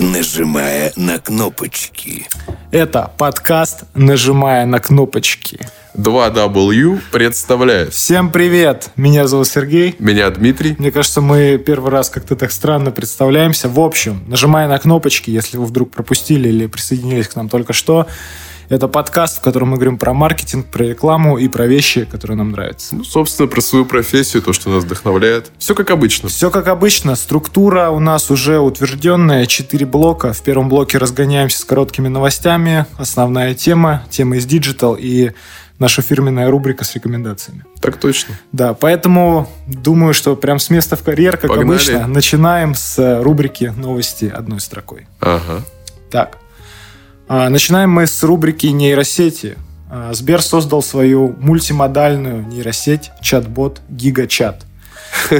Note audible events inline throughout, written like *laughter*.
нажимая на кнопочки. Это подкаст «Нажимая на кнопочки». 2W представляет. Всем привет! Меня зовут Сергей. Меня Дмитрий. Мне кажется, мы первый раз как-то так странно представляемся. В общем, нажимая на кнопочки, если вы вдруг пропустили или присоединились к нам только что, это подкаст, в котором мы говорим про маркетинг, про рекламу и про вещи, которые нам нравятся. Ну, собственно, про свою профессию, то, что нас вдохновляет. Все как обычно. Все как обычно. Структура у нас уже утвержденная. Четыре блока. В первом блоке разгоняемся с короткими новостями. Основная тема. Тема из digital и наша фирменная рубрика с рекомендациями. Так точно. Да, поэтому думаю, что прям с места в карьер, как Погнали. обычно, начинаем с рубрики новости одной строкой. Ага. Так, начинаем мы с рубрики нейросети. А, Сбер создал свою мультимодальную нейросеть, чат-бот GigaChat.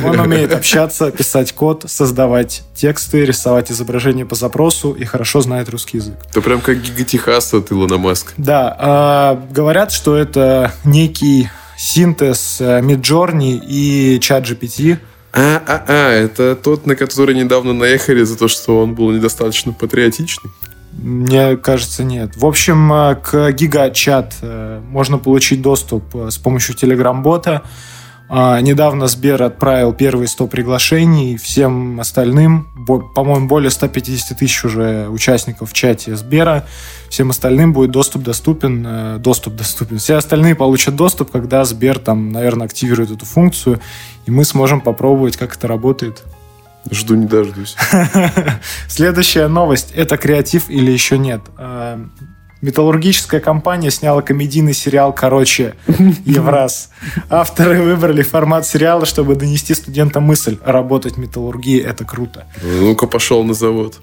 Он умеет общаться, писать код, создавать тексты, рисовать изображения по запросу и хорошо знает русский язык. Это прям как гигатехас от Илона Маска. Да, а, говорят, что это некий синтез э, Midjourney и ChatGPT. А, а, а, это тот, на который недавно наехали за то, что он был недостаточно патриотичный. Мне кажется, нет. В общем, э, к гигачат э, можно получить доступ э, с помощью Telegram-бота. А, Недавно Сбер отправил первые 100 приглашений всем остальным, по-моему, более 150 тысяч уже участников в чате Сбера. Всем остальным будет доступ доступен, доступ доступен. Все остальные получат доступ, когда Сбер там, наверное, активирует эту функцию, и мы сможем попробовать, как это работает. Жду не дождусь. *laughs* Следующая новость. Это креатив или еще нет? Э, Металлургическая компания сняла комедийный сериал «Короче, *laughs* Евраз». Авторы выбрали формат сериала, чтобы донести студентам мысль «работать в металлургии – это круто». Ну-ка, пошел на завод.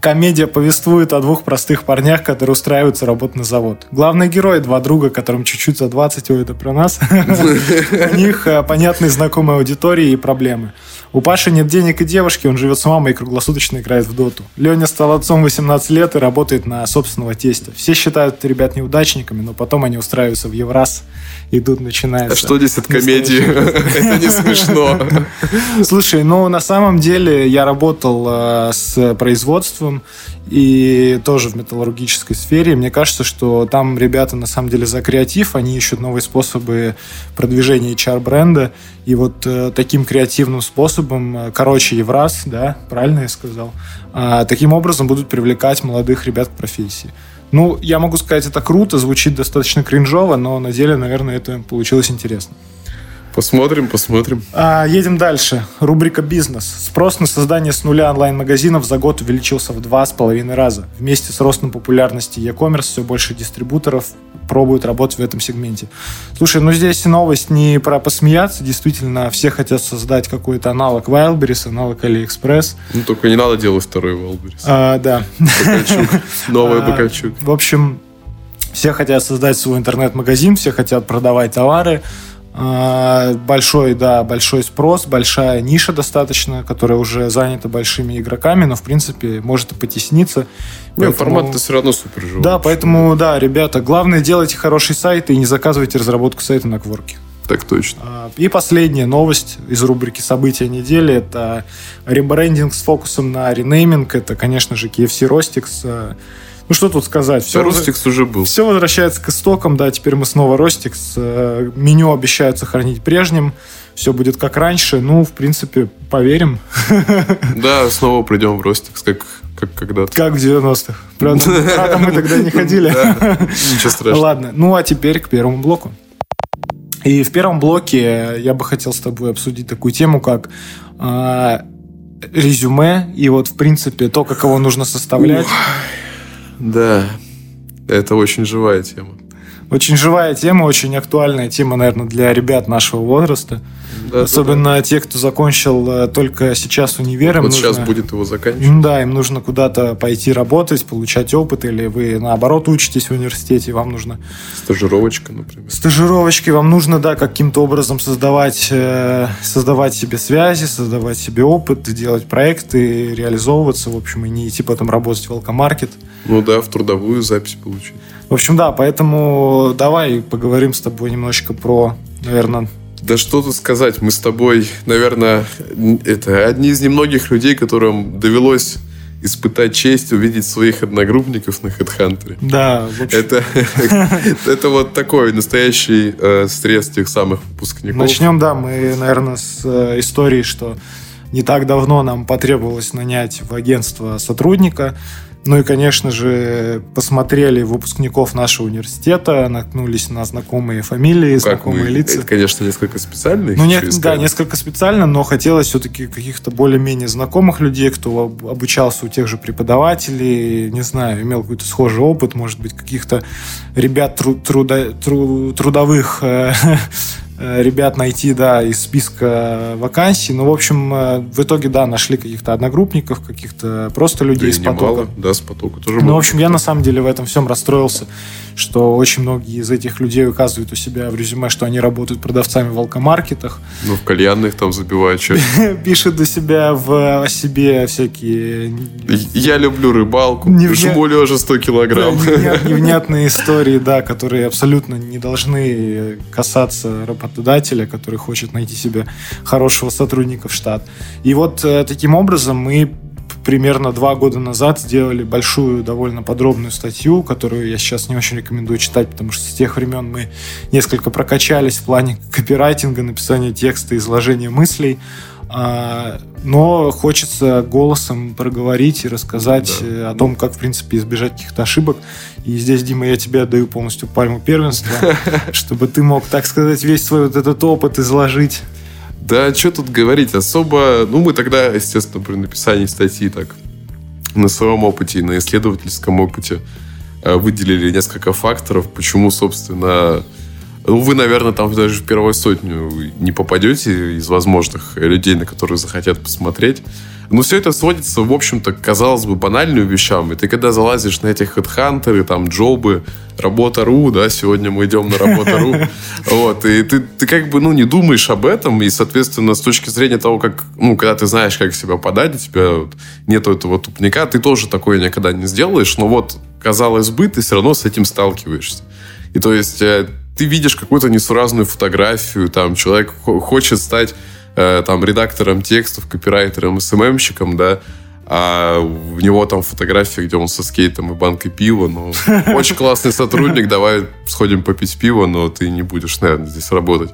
Комедия повествует о двух простых парнях, которые устраиваются работать на завод. Главные герои – два друга, которым чуть-чуть за 20, ой, это про нас. *laughs* У них э, понятные знакомые аудитории и проблемы. У Паши нет денег и девушки, он живет с мамой и круглосуточно играет в доту. Леня стал отцом 18 лет и работает на собственного тестя. Все считают ребят неудачниками, но потом они устраиваются в Евраз, и тут начинается... А что здесь от комедии? *laughs* Это не смешно. *laughs* Слушай, ну на самом деле я работал э, с производством и тоже в металлургической сфере. Мне кажется, что там ребята на самом деле за креатив, они ищут новые способы продвижения HR-бренда. И вот э, таким креативным способом, э, короче, Евраз, да, правильно я сказал, таким образом будут привлекать молодых ребят к профессии. Ну, я могу сказать, это круто, звучит достаточно кринжово, но на деле, наверное, это получилось интересно. Посмотрим, посмотрим. А, едем дальше. Рубрика «Бизнес». Спрос на создание с нуля онлайн-магазинов за год увеличился в два с половиной раза. Вместе с ростом популярности e-commerce все больше дистрибуторов пробуют работать в этом сегменте. Слушай, ну здесь новость не про посмеяться. Действительно, все хотят создать какой-то аналог Wildberries, аналог AliExpress. Ну, только не надо делать второй Валберис. А, да. Бакальчук. *laughs* Новый А, Бакальчук. В общем, все хотят создать свой интернет-магазин, все хотят продавать товары. А, Большой, да, большой спрос, большая ниша достаточно, которая уже занята большими игроками, но, в принципе, может и потесниться. Не, Поэтому- формат-то все равно супер живой. Да, поэтому, да, ребята, главное, делайте хороший сайт и не заказывайте разработку сайта на Кворке. Так точно. А, И последняя новость из рубрики «События недели» — это ребрендинг с фокусом на ренейминг. Это, конечно же, KFC Rostix. Ну, что тут сказать? Все, Рустикс уже был. все возвращается к истокам, да, теперь мы снова Ростикс. Э, Меню обещают сохранить прежним. Все будет как раньше. Ну, в принципе, поверим. *laughs* Да, снова придем в Ростикс, как, как когда-то. Как в 90-х. *laughs* Правда, мы тогда не ходили. Да, Ничего *laughs* страшного. Ладно, ну а теперь к первому блоку. И в первом блоке я бы хотел с тобой обсудить такую тему, как а, резюме и вот, в принципе, то, как его нужно составлять. Да, это очень живая тема. Очень живая тема, очень актуальная тема, наверное, для ребят нашего возраста. Да, Особенно те, кто закончил э, только сейчас универ. Вот сейчас нужно- будет его заканчивать. Да, им нужно куда-то пойти работать, получать опыт, или вы наоборот учитесь в университете, вам нужно Стажировочка, например. стажировочки, вам нужно, да, каким-то образом создавать, э, создавать себе связи, создавать себе опыт, делать проекты, реализовываться, в общем, и не идти потом работать в алкомаркет. Ну да, в трудовую запись получить. В общем, да, поэтому давай поговорим с тобой немножечко про, наверное, Да что тут сказать, мы с тобой, наверное, это одни из немногих людей, которым довелось испытать честь увидеть своих одногруппников на HeadHunter. Да, в общем. Это, *laughs* это вот такой настоящий э, стресс тех самых выпускников. Начнем, да, мы, наверное, с э, истории, что не так давно нам потребовалось нанять в агентство сотрудника. Ну и, конечно же, посмотрели выпускников нашего университета, наткнулись на знакомые фамилии, Как знакомые мы- лица. Это, конечно, несколько специально. Ну, не- да, несколько специально, но хотелось все-таки каких-то более-менее знакомых людей, кто об- обучался у тех же преподавателей, не знаю, имел какой-то схожий опыт, может быть, каких-то ребят тру- труда- тру- трудовых э, *laughs* ребят найти, да, из списка вакансий. Ну, в общем, э, в итоге, да, нашли каких-то одногруппников, каких-то просто Да людей и из потока. Да, с потока тоже Ну, в общем, я на самом деле в этом всем расстроился, что очень многие из этих людей указывают у себя в резюме, что они работают продавцами в алкомаркетах, Ну, в кальянных там забивают что *laughs* пишут у себя в о себе всякие Я люблю рыбалку, Не вня- жму лежа 100 да, килограмм. невня- *laughs* невнятные истории, да, которые абсолютно не должны касаться работодателя, который хочет найти себе хорошего сотрудника в штат. И вот э, таким образом мы примерно два года назад сделали большую, довольно подробную статью, которую я сейчас не очень рекомендую читать, потому что с тех времен мы несколько прокачались в плане копирайтинга, написания текста, изложения мыслей. А, Но хочется голосом проговорить и рассказать Да. э, о том, как, в принципе, избежать каких-то ошибок. И здесь, Дима, я тебе отдаю полностью пальму первенства, *laughs* чтобы ты мог, так сказать, весь свой вот этот опыт изложить. Да, что тут говорить, особо... Ну, мы тогда, естественно, при написании статьи так на своем опыте и на исследовательском опыте э, выделили несколько факторов, почему, собственно... Ну, вы, наверное, там даже в первую сотню не попадете из возможных людей, на которые захотят посмотреть. Но все это сводится, в общем-то, казалось бы, банальным вещам. И ты когда залазишь на эти хедхантеры, там, джобы, работа.ру, да, сегодня мы идем на работа.ру, *laughs* вот, и ты, ты как бы, ну, не думаешь об этом, и, соответственно, с точки зрения того, как, ну, когда ты знаешь, как себя подать, у тебя вот нету этого тупника, ты тоже такое никогда не сделаешь, но вот, казалось бы, ты все равно с этим сталкиваешься. И то есть э, ты видишь какую-то несуразную фотографию, там человек хо- хочет стать э, там редактором текстов, копирайтером, СММщиком, да, а у него там фотография, где он со скейтом и банкой пива, ну, *laughs* очень классный сотрудник, давай сходим попить пиво, но ты не будешь, наверное, здесь работать.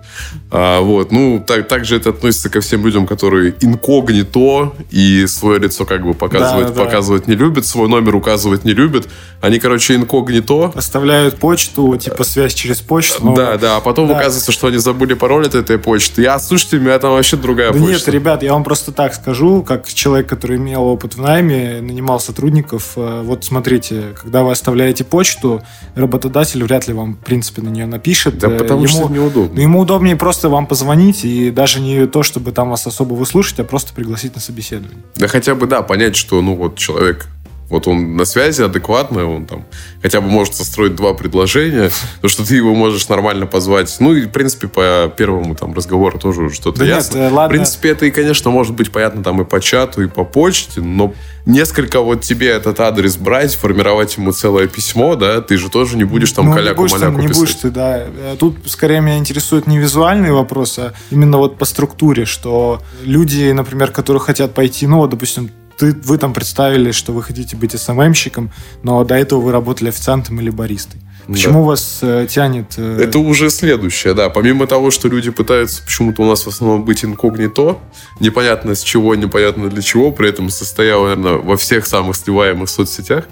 А, вот, ну, так, также это относится ко всем людям, которые инкогнито и свое лицо как бы показывать, Да, да. показывать не любят, свой номер указывать не любят. Они, короче, инкогнито, Оставляют почту, типа связь через почту. но- да, да, а потом Да. оказывается, что они забыли пароль от этой почты. Я, слушайте, у меня там вообще другая Да нет, почта. ребят, я вам просто так скажу, как человек, который имел опыт в найме, нанимал сотрудников. э, Вот смотрите, когда вы оставляете почту, работодатель вряд ли вам, в принципе, на нее напишет. Да Э, потому что ему- это неудобно. Ну, ему удобнее просто вам позвонить, и даже не то, чтобы там вас особо выслушать, а просто пригласить на собеседование. Да хотя бы, да, понять, что, ну, вот человек, вот он на связи адекватный, он там хотя бы может состроить два предложения, то, что ты его можешь нормально позвать. Ну, и, в принципе, по первому там разговору тоже что-то Да нет, ясно. э, ладно. В принципе, это и, конечно, может быть понятно там и по чату, и по почте, но несколько вот тебе этот адрес брать, формировать ему целое письмо, да, ты же тоже не будешь там Ну, не каляку-маляку не писать. будешь ты, да. Э, Тут скорее меня интересует не визуальный вопрос, а именно вот по структуре, что люди, например, которые хотят пойти, ну, вот, допустим, ты, вы там представили, что вы хотите быть СММщиком, но до этого вы работали официантом или баристой. Почему вас э, тянет... э, Это уже следующее, да. Помимо того, что люди пытаются почему-то у нас в основном быть инкогнито, непонятно с чего, непонятно для чего, при этом состоял, наверное, во всех самых сливаемых соцсетях,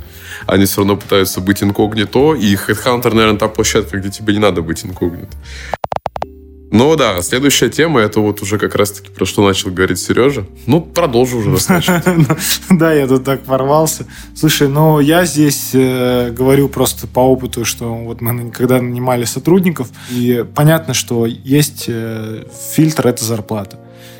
они все равно пытаются быть инкогнито, и Headhunter, наверное, та площадка, где тебе не надо быть инкогнито. Ну да, следующая тема, это вот уже как раз-таки про что начал говорить Сережа. Ну, продолжу уже, раз начал. *laughs* Да, я тут так порвался. Слушай, ну я здесь э, говорю просто по опыту, что вот мы когда нанимали сотрудников, и понятно, что есть э, фильтр, это зарплата.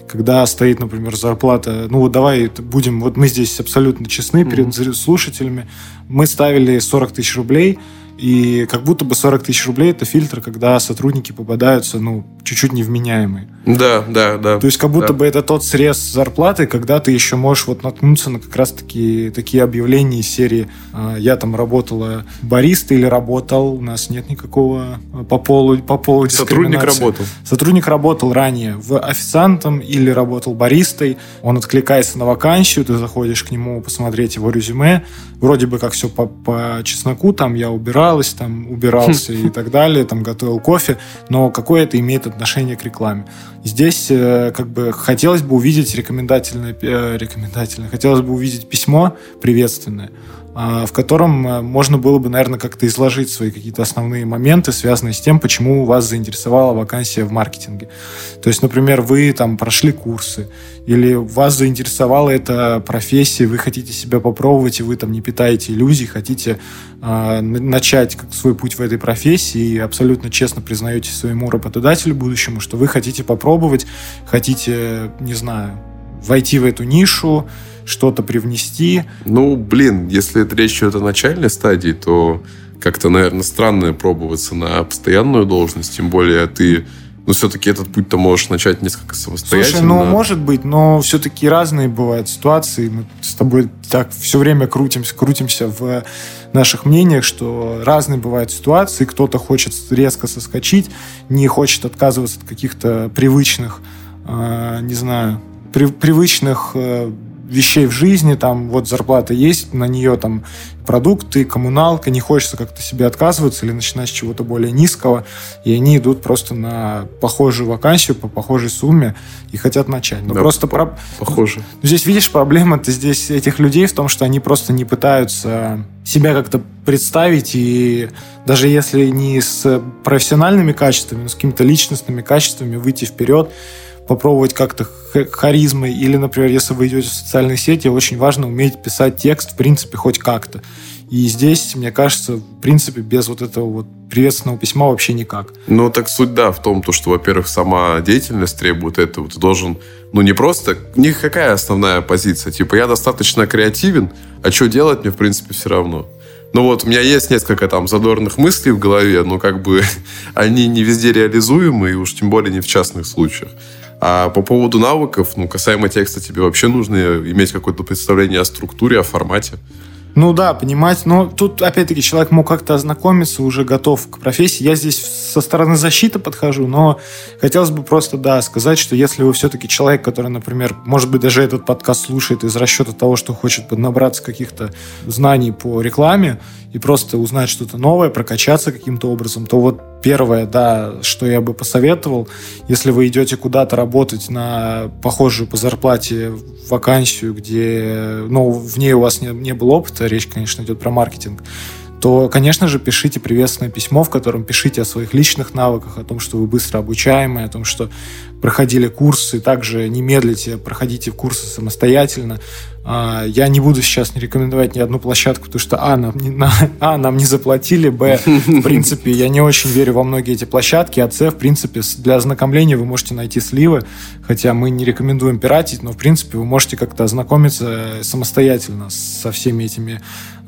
Когда стоит, например, зарплата, ну вот давай будем, вот мы здесь абсолютно честны перед слушателями, мы ставили 40 тысяч рублей, И как будто бы 40 тысяч рублей – это фильтр, когда сотрудники попадаются, ну, чуть-чуть невменяемые. Да, да, да. То есть как будто да. бы это тот срез зарплаты, когда ты еще можешь вот наткнуться на как раз-таки такие объявления из серии а, «Я там работала бариста или работал, у нас нет никакого а, по полу, по полу Сотрудник работал. Сотрудник работал ранее в официантом или работал баристой, он откликается на вакансию, ты заходишь к нему посмотреть его резюме, вроде бы как все по, по чесноку, там я убиралась, там убирался *laughs* и так далее, там готовил кофе, но какое это имеет отношение к рекламе? Здесь э, как бы хотелось бы увидеть рекомендательное, э, рекомендательное, хотелось бы увидеть письмо приветственное, в котором э, можно было бы, наверное, как-то изложить свои какие-то основные моменты, связанные с тем, почему вас заинтересовала вакансия в маркетинге. То есть, например, вы там прошли курсы, или вас заинтересовала эта профессия, вы хотите себя попробовать, и вы там не питаете иллюзий, хотите э, начать свой путь в этой профессии и абсолютно честно признаете своему работодателю будущему, что вы хотите попробовать, хотите, не знаю, войти в эту нишу, что-то привнести. Ну, блин, если это речь идет о начальной стадии, то как-то, наверное, странно пробоваться на постоянную должность, тем более ты но все-таки этот путь ты можешь начать несколько самостоятельно. Слушай, ну, может быть, но все-таки разные бывают ситуации. Мы с тобой так все время крутимся, крутимся в наших мнениях, что разные бывают ситуации. Кто-то хочет резко соскочить, не хочет отказываться от каких-то привычных, э, не знаю, при, привычных э, вещей в жизни, там вот зарплата есть, на нее там продукты, коммуналка, не хочется как-то себе отказываться или начинать с чего-то более низкого, и они идут просто на похожую вакансию по похожей сумме и хотят начать. Но да, просто по- про... похоже. Здесь, видишь, проблема-то здесь этих людей в том, что они просто не пытаются себя как-то представить, и даже если не с профессиональными качествами, но с какими-то личностными качествами выйти вперед, попробовать как-то харизмой, или, например, если вы идете в социальные сети, очень важно уметь писать текст, в принципе, хоть как-то. И здесь, мне кажется, в принципе, без вот этого вот приветственного письма вообще никак. Ну, так суть, да, в том, то, что, во-первых, сама деятельность требует этого. Ты должен, ну, не просто... Не какая основная позиция? Типа, я достаточно креативен, а что делать мне, в принципе, все равно. Ну вот, у меня есть несколько там задорных мыслей в голове, но как бы *laughs* они не везде реализуемы, и уж тем более не в частных случаях. А по поводу навыков, ну, касаемо текста, тебе вообще нужно иметь какое-то представление о структуре, о формате. Ну да, понимать. Но тут, опять-таки, человек мог как-то ознакомиться, уже готов к профессии. Я здесь со стороны защиты подхожу, но хотелось бы просто, да, сказать, что если вы все-таки человек, который, например, может быть, даже этот подкаст слушает из расчета того, что хочет поднабраться каких-то знаний по рекламе и просто узнать что-то новое, прокачаться каким-то образом, то вот первое, да, что я бы посоветовал, если вы идете куда-то работать на похожую по зарплате вакансию, где, ну, в ней у вас не, не было опыта, речь, конечно, идет про маркетинг, то, конечно же, пишите приветственное письмо, в котором пишите о своих личных навыках, о том, что вы быстро обучаемые, о том, что проходили курсы, также не медлите, проходите курсы самостоятельно. А, я не буду сейчас не рекомендовать ни одну площадку, потому что а, нам не, *laughs* на, а, нам не заплатили, б, в принципе, я не очень верю во многие эти площадки, а с, в принципе, для ознакомления вы можете найти сливы, хотя мы не рекомендуем пиратить, но, в принципе, вы можете как-то ознакомиться самостоятельно со всеми этими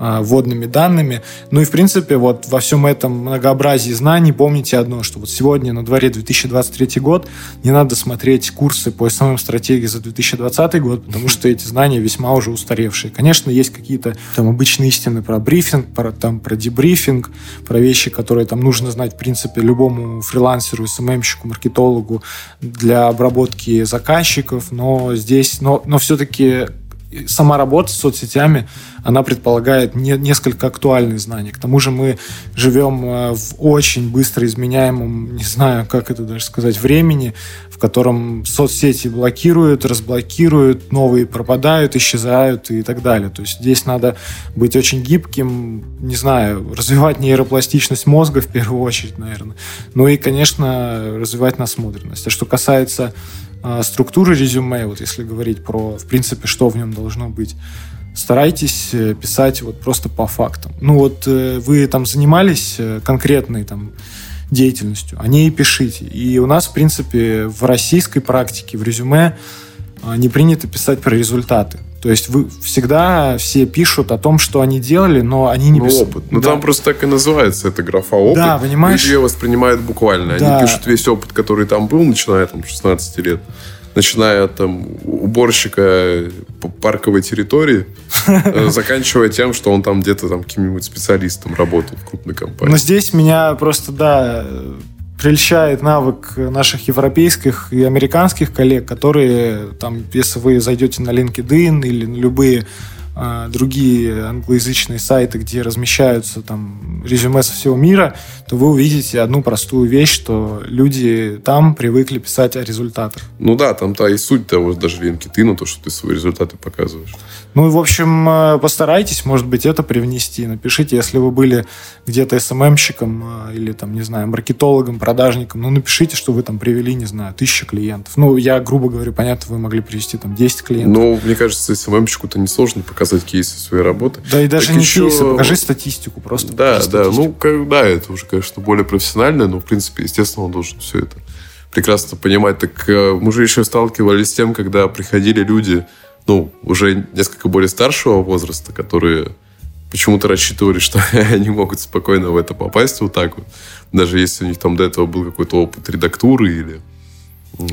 а, вводными данными. Ну и, в принципе, вот во всем этом многообразии знаний помните одно, что вот сегодня на дворе 2023 год, не надо смотреть курсы по SMM стратегии за 2020 год, потому что эти знания весьма уже устаревшие. Конечно, есть какие-то там обычные истины про брифинг, про, там, про дебрифинг, про вещи, которые там нужно знать, в принципе, любому фрилансеру, SMM щику, маркетологу для обработки заказчиков, но здесь, но, но все-таки сама работа с соцсетями, она предполагает не, несколько актуальные знания. К тому же мы живем э, в очень быстро изменяемом, не знаю, как это даже сказать, времени, в котором соцсети блокируют, разблокируют, новые пропадают, исчезают и так далее. То есть здесь надо быть очень гибким, не знаю, развивать нейропластичность мозга в первую очередь, наверное. Ну и, конечно, развивать насмотренность. А что касается структуры резюме, вот если говорить про, в принципе, что в нем должно быть, старайтесь писать вот просто по фактам. Ну вот вы там занимались конкретной там деятельностью, о ней пишите. И у нас, в принципе, в российской практике, в резюме не принято писать про результаты. То есть вы всегда все пишут о том, что они делали, но они не ну, писали. опыт. Ну, да. там просто так и называется эта графа опыт. Да, понимаешь? Люди ее воспринимают буквально. Да. Они пишут весь опыт, который там был, начиная там 16 лет. Начиная от там, уборщика парковой территории, *laughs* э, заканчивая тем, что он там где-то там каким-нибудь специалистом работал в крупной компании. Но здесь меня просто, да, прельщает навык наших европейских и американских коллег, которые, там, если вы зайдете на LinkedIn или на любые другие англоязычные сайты, где размещаются там резюме со всего мира, то вы увидите одну простую вещь, что люди там привыкли писать о результатах. Ну да, там-то и суть того даже LinkedIn, то, что ты свои результаты показываешь. Ну и, в общем, э, постарайтесь, может быть, это привнести. Напишите, если вы были где-то СММщиком э, или, там, не знаю, маркетологом, продажником, ну, напишите, что вы там привели, не знаю, тысячу клиентов. Ну, я, грубо говоря, понятно, вы могли привести там 10 клиентов. Ну, мне кажется, СММщику-то несложно показать кейсы своей работы. Да и даже так не еще... кейсы, покажи статистику просто. Да, да, ну, как, да, это уже, конечно, более профессионально, но, в принципе, естественно, он должен все это прекрасно понимать. Так э, мы же еще сталкивались с тем, когда приходили люди, ну, уже несколько более старшего возраста, которые почему-то рассчитывали, *laughs* что они могут спокойно в это попасть вот так вот. Даже если у них там до этого был какой-то опыт редактуры или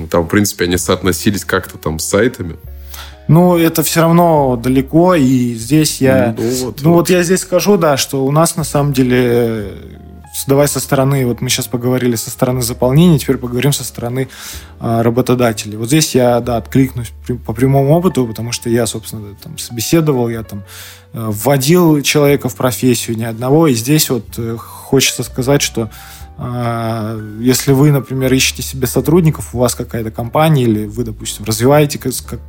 там, в принципе, они соотносились как-то там с сайтами. Ну, это все равно далеко, и здесь я... Ну, вот, ну вот. вот я здесь скажу, да, что у нас на самом деле давай со стороны, вот мы сейчас поговорили со стороны заполнения, теперь поговорим со стороны э, работодателей. Вот здесь я, да, откликнусь по прямому опыту, потому что я, собственно, там собеседовал, я там э, вводил человека в профессию, ни одного, и здесь вот э, хочется сказать, что а, если вы, например, ищете себе сотрудников, у вас какая-то компания, или вы, допустим, развиваете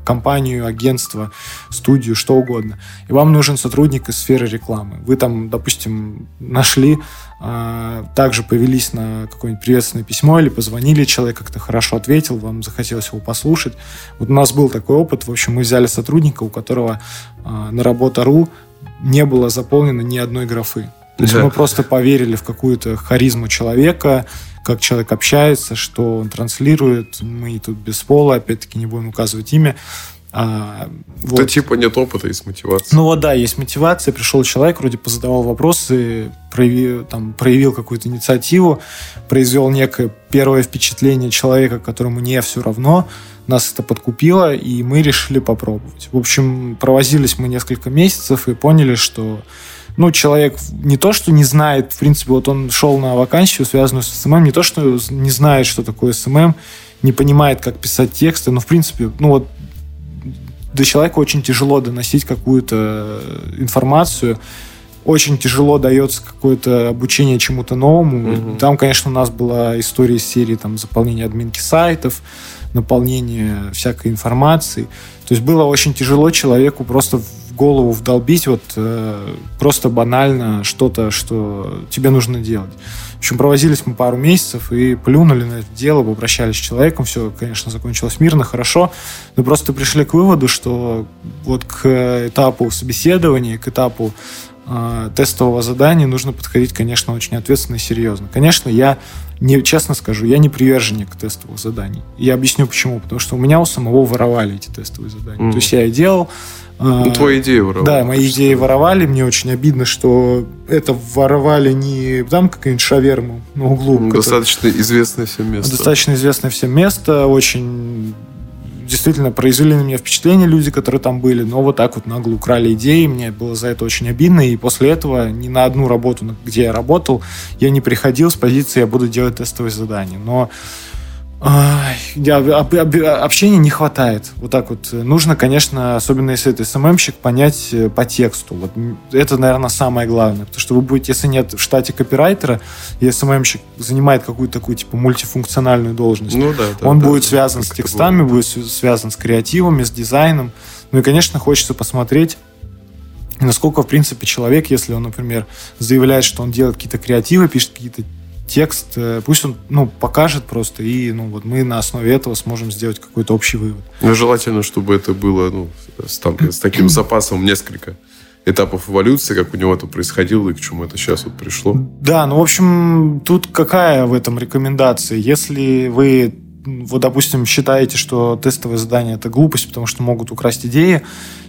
компанию, агентство, студию, что угодно, и вам нужен сотрудник из сферы рекламы. Вы там, допустим, нашли, а, также повелись на какое-нибудь приветственное письмо или позвонили, человек как-то хорошо ответил, вам захотелось его послушать. Вот у нас был такой опыт. В общем, мы взяли сотрудника, у которого а, на работа.ру не было заполнено ни одной графы. То есть да. мы просто поверили в какую-то харизму человека, как человек общается, что он транслирует. Мы тут без пола, опять-таки, не будем указывать имя. А, вот. Это типа нет опыта, есть мотивация. Ну вот да, есть мотивация. Пришел человек, вроде позадавал вопросы, проявил, там, проявил какую-то инициативу, произвел некое первое впечатление человека, которому не все равно. Нас это подкупило, и мы решили попробовать. В общем, провозились мы несколько месяцев и поняли, что ну, человек не то, что не знает, в принципе, вот он шел на вакансию, связанную с SMM, не то, что не знает, что такое SMM, не понимает, как писать тексты, но, в принципе, ну, вот до человека очень тяжело доносить какую-то информацию, очень тяжело дается какое-то обучение чему-то новому. Угу. Там, конечно, у нас была история из серии там, заполнения админки сайтов, наполнение всякой информации. То есть было очень тяжело человеку просто голову вдолбить вот э, просто банально что-то, что тебе нужно делать. В общем, провозились мы пару месяцев и плюнули на это дело, попрощались с человеком, все, конечно, закончилось мирно, хорошо, но просто пришли к выводу, что вот к этапу собеседования, к этапу э, тестового задания нужно подходить, конечно, очень ответственно и серьезно. Конечно, я не, честно скажу, я не приверженник тестовых заданий. Я объясню почему. Потому что у меня у самого воровали эти тестовые задания. Mm. То есть я и делал, ну, твои идеи воровали. Да, мои идеи воровали. Мне очень обидно, что это воровали не там какую-нибудь шаверму на углу. Ну, достаточно известное всем место. Достаточно известное всем место. Очень действительно произвели на меня впечатление люди, которые там были, но вот так вот нагло украли идеи, мне было за это очень обидно, и после этого ни на одну работу, где я работал, я не приходил с позиции «я буду делать тестовые задания». Но общения не хватает. Вот так вот. Нужно, конечно, особенно если это СММщик, понять э, по тексту. Вот это, наверное, самое главное. Потому что вы будете, если нет в штате копирайтера, и СММщик занимает какую-то такую, типа, мультифункциональную должность, ну, да, да, он да, будет да, связан с текстами, будет связан с креативами, с дизайном. Ну и, конечно, хочется посмотреть, насколько, в принципе, человек, если он, например, заявляет, что он делает какие-то креативы, пишет какие-то текст, э, пусть он ну, покажет просто, и ну, вот мы на основе этого сможем сделать какой-то общий вывод. Ну, желательно, чтобы это было ну, с, там, с таким *clears throat* запасом несколько этапов эволюции, как у него это происходило и к чему это сейчас вот пришло. Да, ну, в общем, тут какая в этом рекомендация? Если вы вот, допустим, считаете, что тестовое задание это глупость, потому что могут украсть идеи,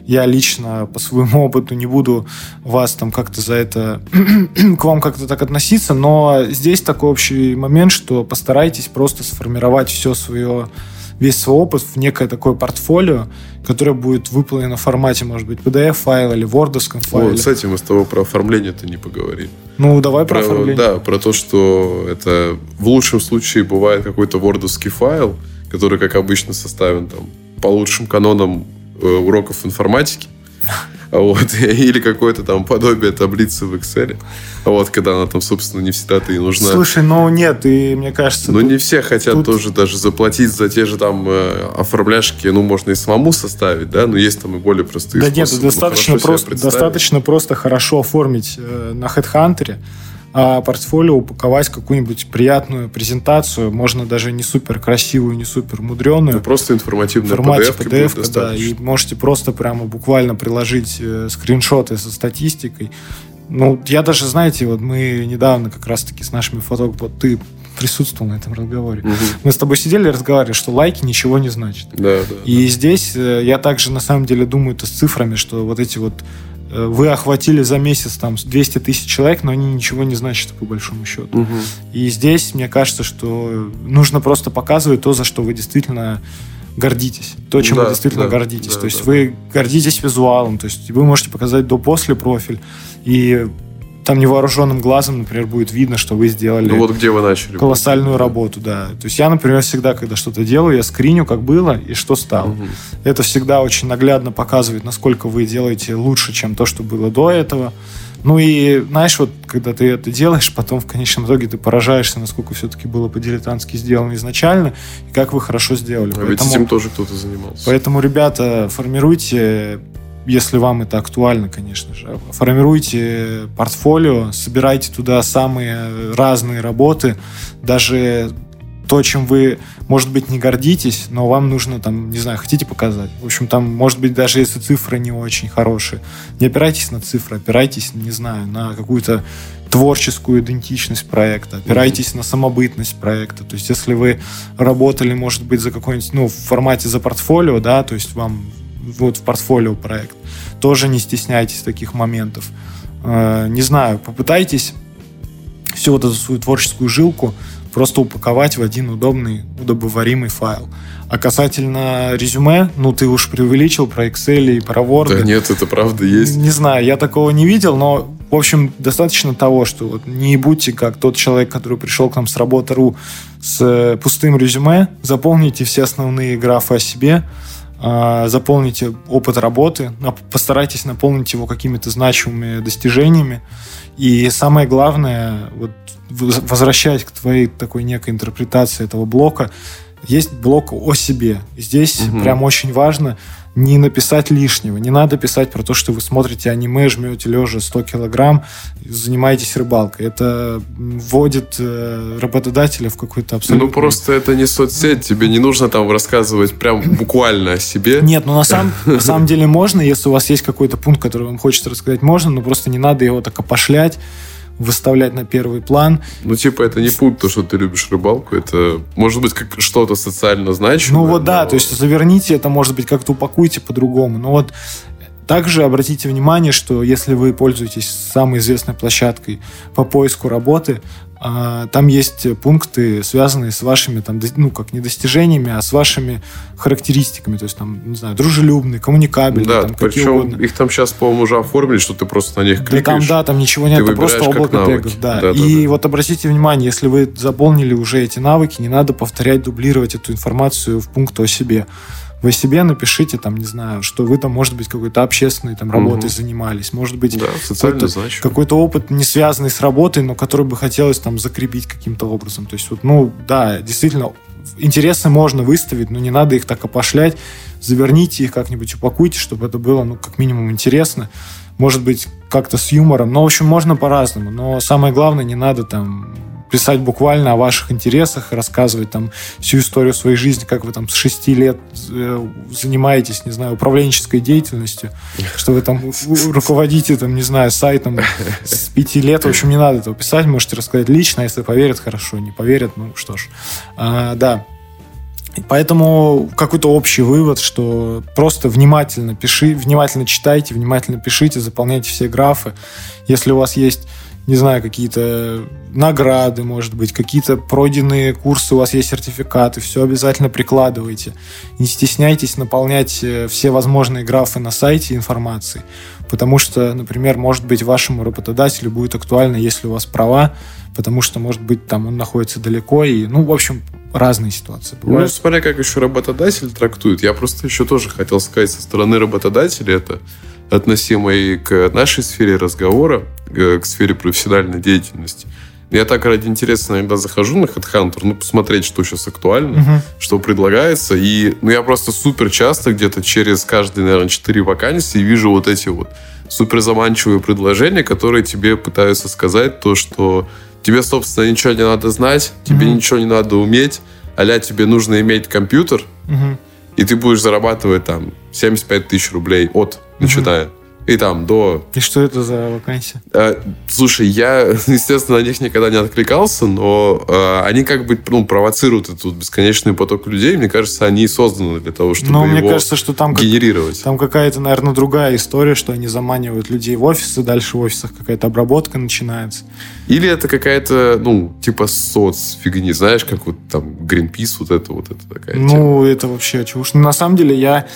я лично по своему *laughs* опыту не буду вас там как-то за это *clears throat* к вам как-то так относиться, но здесь такой общий момент, что постарайтесь просто сформировать все свое весь свой опыт в некое такое портфолио, которое будет выполнено в формате, может быть, PDF-файла или word файле. Вот, кстати, мы с тобой про оформление-то не поговорили. Ну, давай про, про оформление. Да, про то, что это в лучшем случае бывает какой-то word файл, который, как обычно, составлен там по лучшим канонам э, уроков информатики. Вот. *laughs* Или какое-то там подобие таблицы в Excel. Вот, когда она там, собственно, не всегда-то и нужна. Слушай, ну нет, и мне кажется... Ну, не все хотят тут... тоже даже заплатить за те же там э, оформляшки, ну, можно и самому составить, да, но есть там и более простые да способы. Да нет, достаточно просто, достаточно просто хорошо оформить э, на HeadHunter, портфолио упаковать какую-нибудь приятную презентацию, можно даже не супер красивую, не супер мудреную. Ну, просто информативная PDF, PDF да, и можете просто прямо буквально приложить э, скриншоты со статистикой. Ну, я даже, знаете, вот мы недавно как раз-таки с нашими фотографами, ты присутствовал на этом разговоре. Угу. Мы с тобой сидели и разговаривали, что лайки ничего не значат. Да, да. И да. здесь э, я также на самом деле думаю это с цифрами, что вот эти вот вы охватили за месяц там 200 тысяч человек, но они ничего не значат по большому счету. Угу. И здесь, мне кажется, что нужно просто показывать то, за что вы действительно гордитесь. То, чем да, вы действительно да, гордитесь. Да, то есть да. вы гордитесь визуалом, то есть вы можете показать до-после профиль. И там невооруженным глазом, например, будет видно, что вы сделали ну, вот где вы начали. колоссальную работу, да. То есть я, например, всегда, когда что-то делаю, я скриню, как было и что стало. Угу. Это всегда очень наглядно показывает, насколько вы делаете лучше, чем то, что было до этого. Ну и, знаешь, вот когда ты это делаешь, потом в конечном итоге ты поражаешься, насколько все-таки было по-дилетантски сделано изначально, и как вы хорошо сделали. А поэтому, ведь этим тоже кто-то занимался. Поэтому, ребята, формируйте если вам это актуально, конечно же. Формируйте портфолио, собирайте туда самые разные работы, даже то, чем вы, может быть, не гордитесь, но вам нужно там, не знаю, хотите показать. В общем, там, может быть, даже если цифры не очень хорошие, не опирайтесь на цифры, опирайтесь, не знаю, на какую-то творческую идентичность проекта, опирайтесь mm-hmm. на самобытность проекта. То есть, если вы работали, может быть, за какой-нибудь, ну, в формате за портфолио, да, то есть вам вот в портфолио проект. Тоже не стесняйтесь таких моментов. Э, не знаю, попытайтесь всю вот эту свою творческую жилку просто упаковать в один удобный, удобоваримый файл. А касательно резюме, ну, ты уж преувеличил про Excel и про Word. Да нет, это правда есть. Не знаю, я такого не видел, но, в общем, достаточно того, что вот не будьте как тот человек, который пришел к нам с работы.ру с пустым резюме, заполните все основные графы о себе, заполните опыт работы, постарайтесь наполнить его какими-то значимыми достижениями. И самое главное, вот возвращаясь к твоей такой некой интерпретации этого блока, есть блок о себе. Здесь угу. прям очень важно не написать лишнего. Не надо писать про то, что вы смотрите аниме, жмете лежа 100 килограмм, занимаетесь рыбалкой. Это вводит э, работодателя в какой-то абсолютно... Ну, просто это не соцсеть. Тебе не нужно там рассказывать прям буквально о себе. Нет, ну на самом, на самом деле можно, если у вас есть какой-то пункт, который вам хочется рассказать, можно, но просто не надо его так опошлять выставлять на первый план. Ну, типа, это не путь, то, что ты любишь рыбалку, это может быть как что-то социально значимое. Ну, вот но... да, то есть заверните это, может быть, как-то упакуйте по-другому. Но вот также обратите внимание, что если вы пользуетесь самой известной площадкой по поиску работы, там есть пункты, связанные с вашими, там, ну, как не достижениями, а с вашими характеристиками. То есть, там, не знаю, дружелюбный, коммуникабельный, да, там, причем угодно. их там сейчас, по-моему, уже оформили, что ты просто на них кликаешь. Да, там, да, там ничего нет, это просто облако тегов. Да. Да, и да, вот обратите внимание, если вы заполнили уже эти навыки, не надо повторять, дублировать эту информацию в пункт о себе вы себе напишите, там, не знаю, что вы там, может быть, какой-то общественной там работой угу. занимались, может быть, да, какой-то, какой-то опыт, не связанный с работой, но который бы хотелось там закрепить каким-то образом. То есть, вот, ну, да, действительно, интересы можно выставить, но не надо их так опошлять. Заверните их как-нибудь, упакуйте, чтобы это было, ну, как минимум, интересно. Может быть, как-то с юмором. Но, в общем, можно по-разному. Но самое главное, не надо там писать буквально о ваших интересах, рассказывать там всю историю своей жизни, как вы там с 6 лет э, занимаетесь, не знаю, управленческой деятельностью, что вы там руководите, там, не знаю, сайтом с 5 лет. В общем, не надо этого писать, можете рассказать лично, если поверят, хорошо, не поверят, ну что ж. А, да, Поэтому какой-то общий вывод, что просто внимательно пиши, внимательно читайте, внимательно пишите, заполняйте все графы. Если у вас есть не знаю, какие-то награды, может быть, какие-то пройденные курсы, у вас есть сертификаты, все обязательно прикладывайте. Не стесняйтесь наполнять э, все возможные графы на сайте информацией, потому что, например, может быть, вашему работодателю будет актуально, если у вас права, потому что, может быть, там он находится далеко, и, ну, в общем, разные ситуации ну, бывают. Ну, смотря как еще работодатель трактует. Я просто еще тоже хотел сказать со стороны работодателя это относимой к нашей сфере разговора, к сфере профессиональной деятельности. Я так ради интереса иногда захожу на HeadHunter, ну, посмотреть, что сейчас актуально, uh-huh. что предлагается. И ну, я просто супер часто где-то через каждые, наверное, четыре вакансии вижу вот эти вот супер заманчивые предложения, которые тебе пытаются сказать то, что тебе, собственно, ничего не надо знать, тебе uh-huh. ничего не надо уметь, а тебе нужно иметь компьютер, uh-huh. И ты будешь зарабатывать там 75 тысяч рублей от начиная. И там до... И что это за вакансия? Э, слушай, я, *laughs* естественно, на них никогда не откликался, но э, они как бы ну, провоцируют этот бесконечный поток людей. Мне кажется, они созданы для того, чтобы но его мне кажется, что там генерировать. Как, там какая-то, наверное, другая история, что они заманивают людей в офисы, дальше в офисах какая-то обработка начинается. Или это какая-то, ну, типа соцфигни, знаешь, как вот там Greenpeace, вот это вот это такая Ну, тема. это вообще чушь. На самом деле я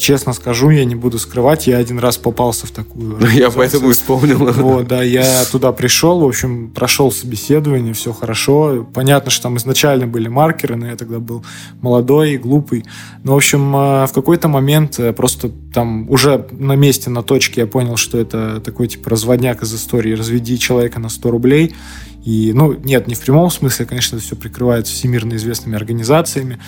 честно скажу, я не буду скрывать, я один раз попался в такую Я поэтому исполнил. Вот, да, я *laughs* туда пришел, в общем, прошел собеседование, все хорошо. Понятно, что там изначально были маркеры, но я тогда был молодой и глупый. Но, в общем, э, в какой-то момент э, просто там уже на месте, на точке я понял, что это такой типа разводняк из истории «разведи человека на 100 рублей». И, ну, нет, не в прямом смысле, конечно, это все прикрывается всемирно известными организациями.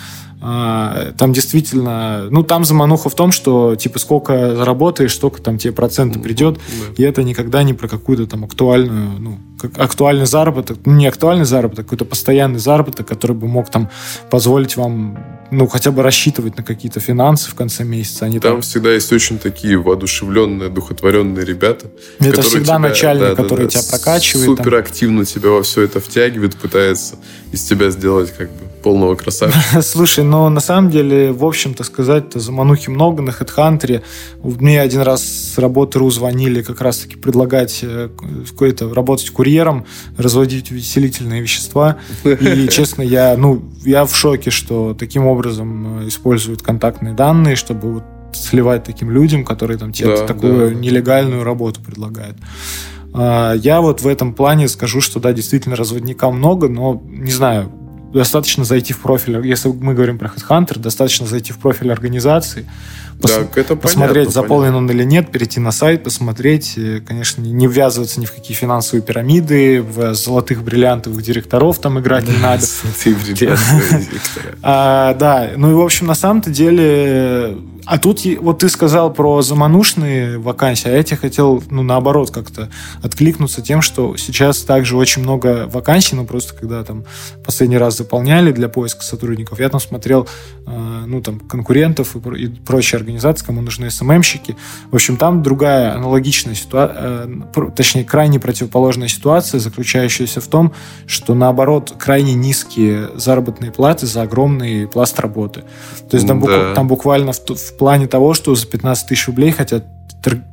А, там действительно, ну, там замануха в том, что, типа, сколько заработаешь, столько там тебе проценты придет, да. и это никогда не про какую-то там актуальную, ну, как актуальный заработок, ну, не актуальный заработок, какой-то постоянный заработок, который бы мог там позволить вам, ну, хотя бы рассчитывать на какие-то финансы в конце месяца. Они там, там всегда есть очень такие воодушевленные, духотворенные ребята. Это всегда тебя, начальник, да, который да, тебя прокачивает. Супер активно тебя во все это втягивает, пытается из тебя сделать как бы полного красавчика. *laughs* Слушай, но на самом деле, в общем-то сказать-то заманухи много на HeadHunter. Мне один раз с работы РУ звонили как раз-таки предлагать э, какой-то работать курьером, разводить веселительные вещества. И, *laughs* честно, я, ну, я в шоке, что таким образом э, используют контактные данные, чтобы вот сливать таким людям, которые там тебе да, такую да. нелегальную работу предлагают. А, я вот в этом плане скажу, что да, действительно разводника много, но не знаю, достаточно зайти в профиль, если мы говорим про HeadHunter, достаточно зайти в профиль организации, пос, да, это посмотреть, понятно, заполнен понятно. он или нет, перейти на сайт, посмотреть, конечно, не ввязываться ни в какие финансовые пирамиды, в золотых бриллиантовых директоров там играть не надо. *laughs* А, да, ну и, в общем, на самом-то деле а тут вот ты сказал про заманушные вакансии, а я тебе хотел, ну, наоборот, как-то откликнуться тем, что сейчас также очень много вакансий, ну, просто когда там последний раз заполняли для поиска сотрудников, я там смотрел, э, ну, там, конкурентов и, и прочие организации, кому нужны СММщики. В общем, там другая аналогичная ситуация, э, точнее, крайне противоположная ситуация, заключающаяся в том, что, наоборот, крайне низкие заработные платы за огромный пласт работы. То есть там, да. там буквально в, в в плане того, что за 15 тысяч рублей хотят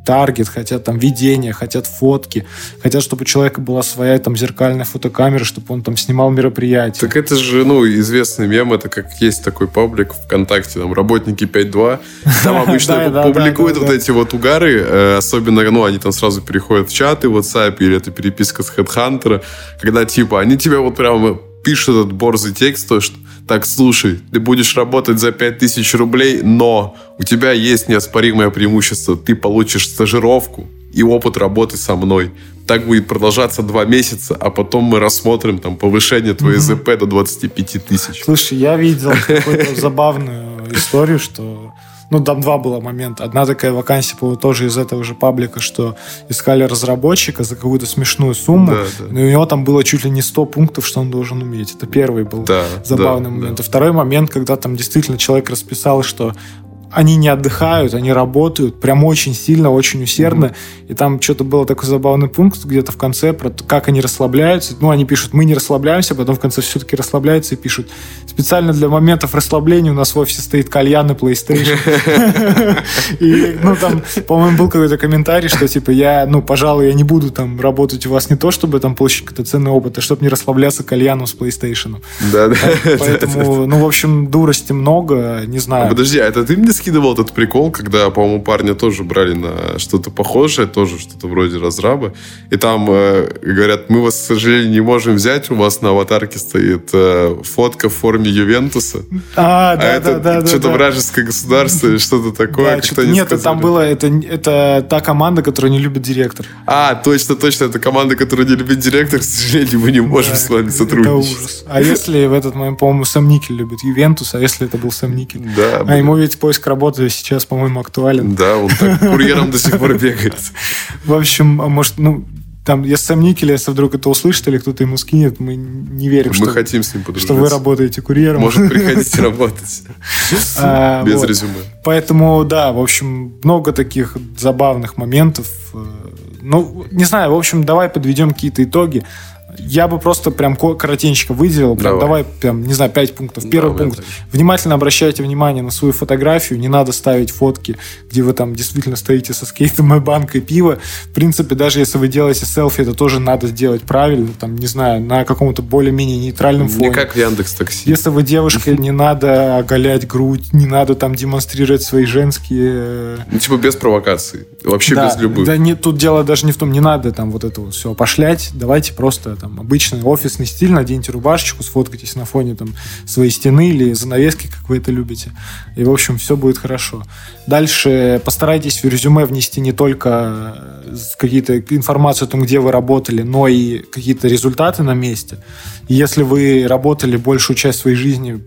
таргет, хотят там видения, хотят фотки, хотят, чтобы у человека была своя там зеркальная фотокамера, чтобы он там снимал мероприятия. Так это же, ну, известный мем, это как есть такой паблик ВКонтакте, там, работники 5.2, там *laughs* обычно публикуют вот эти вот угары, э, особенно, ну, они там сразу переходят в чаты в WhatsApp или это переписка с HeadHunter, когда, типа, они тебя вот прямо пишут этот борзый текст, то, что так, слушай, ты будешь работать за 5000 рублей, но у тебя есть неоспоримое преимущество. Ты получишь стажировку и опыт работы со мной. Так будет продолжаться два месяца, а потом мы рассмотрим там повышение твоей mm-hmm. ЗП до 25 тысяч. Слушай, я видел какую-то забавную историю, что ну, там два было момента. Одна такая вакансия была тоже из этого же паблика, что искали разработчика за какую-то смешную сумму, да, да. но у него там было чуть ли не 100 пунктов, что он должен уметь. Это первый был да, забавный да, момент. Да. И второй момент, когда там действительно человек расписал, что они не отдыхают, они работают прям очень сильно, очень усердно. Mm-hmm. И там что-то было такой забавный пункт где-то в конце про то, как они расслабляются. Ну, они пишут, мы не расслабляемся, потом в конце все-таки расслабляются и пишут, специально для моментов расслабления у нас в офисе стоит кальян и PlayStation. И, ну, там, по-моему, был какой-то комментарий, что, типа, я, ну, пожалуй, я не буду там работать у вас не то, чтобы там получить какой-то ценный опыт, а чтобы не расслабляться кальяном с PlayStation. Да, да. Поэтому, ну, в общем, дурости много, не знаю. Подожди, а это ты мне скидывал этот прикол, когда, по-моему, парня тоже брали на что-то похожее, тоже что-то вроде разраба. И там э, говорят, мы вас, к сожалению, не можем взять, у вас на аватарке стоит э, фотка в форме Ювентуса. А, да, а это да, да, что-то да. вражеское государство или что-то такое. Да, они нет, сказали. там было, это, это та команда, которая не любит директор. А, точно, точно, это команда, которая не любит директор, к сожалению, мы не можем Да, с вами Это сотрудничать. ужас. А если в этот момент, по-моему, Никель любит Ювентус, а если это был Никель? Да, А блин. ему ведь поиск работы сейчас, по-моему, актуален. Да, он так курьером до сих пор бегает. В общем, а может, ну, там, если Сэм Никель, если вдруг это услышит или кто-то ему скинет, мы не верим, Мы что, хотим с ним что вы работаете курьером. Может, приходите работать. *laughs* А, Без резюме. Поэтому, да, в общем, много таких забавных моментов. Э, Ну, не знаю, в общем, давай подведем какие-то итоги. Я бы просто прям ко- коротенько выделил. Прям Давай. давай, прям, не знаю, пять пунктов. Первый Давай, пункт. давай. Внимательно обращайте внимание на свою фотографию. Не надо ставить фотки, где вы там действительно стоите со скейтом и банкой пива. В принципе, даже если вы делаете селфи, это тоже надо сделать правильно. Там, не знаю, на каком-то более-менее нейтральном фоне. Не как в Яндекс Такси. Если вы девушка, не надо оголять грудь, не надо там демонстрировать свои женские... э, Ну, типа без провокаций. Вообще да, без любых. Да, нет, тут дело даже не в том, не надо там вот это вот все пошлять. Давайте просто там обычный офисный стиль, наденьте рубашечку, сфоткайтесь на фоне там своей стены или занавески, как вы это любите. И, в общем, все будет хорошо. Дальше постарайтесь в резюме внести не только э, какие-то информацию о том, где вы работали, но и какие-то результаты на месте. И если вы работали большую часть своей жизни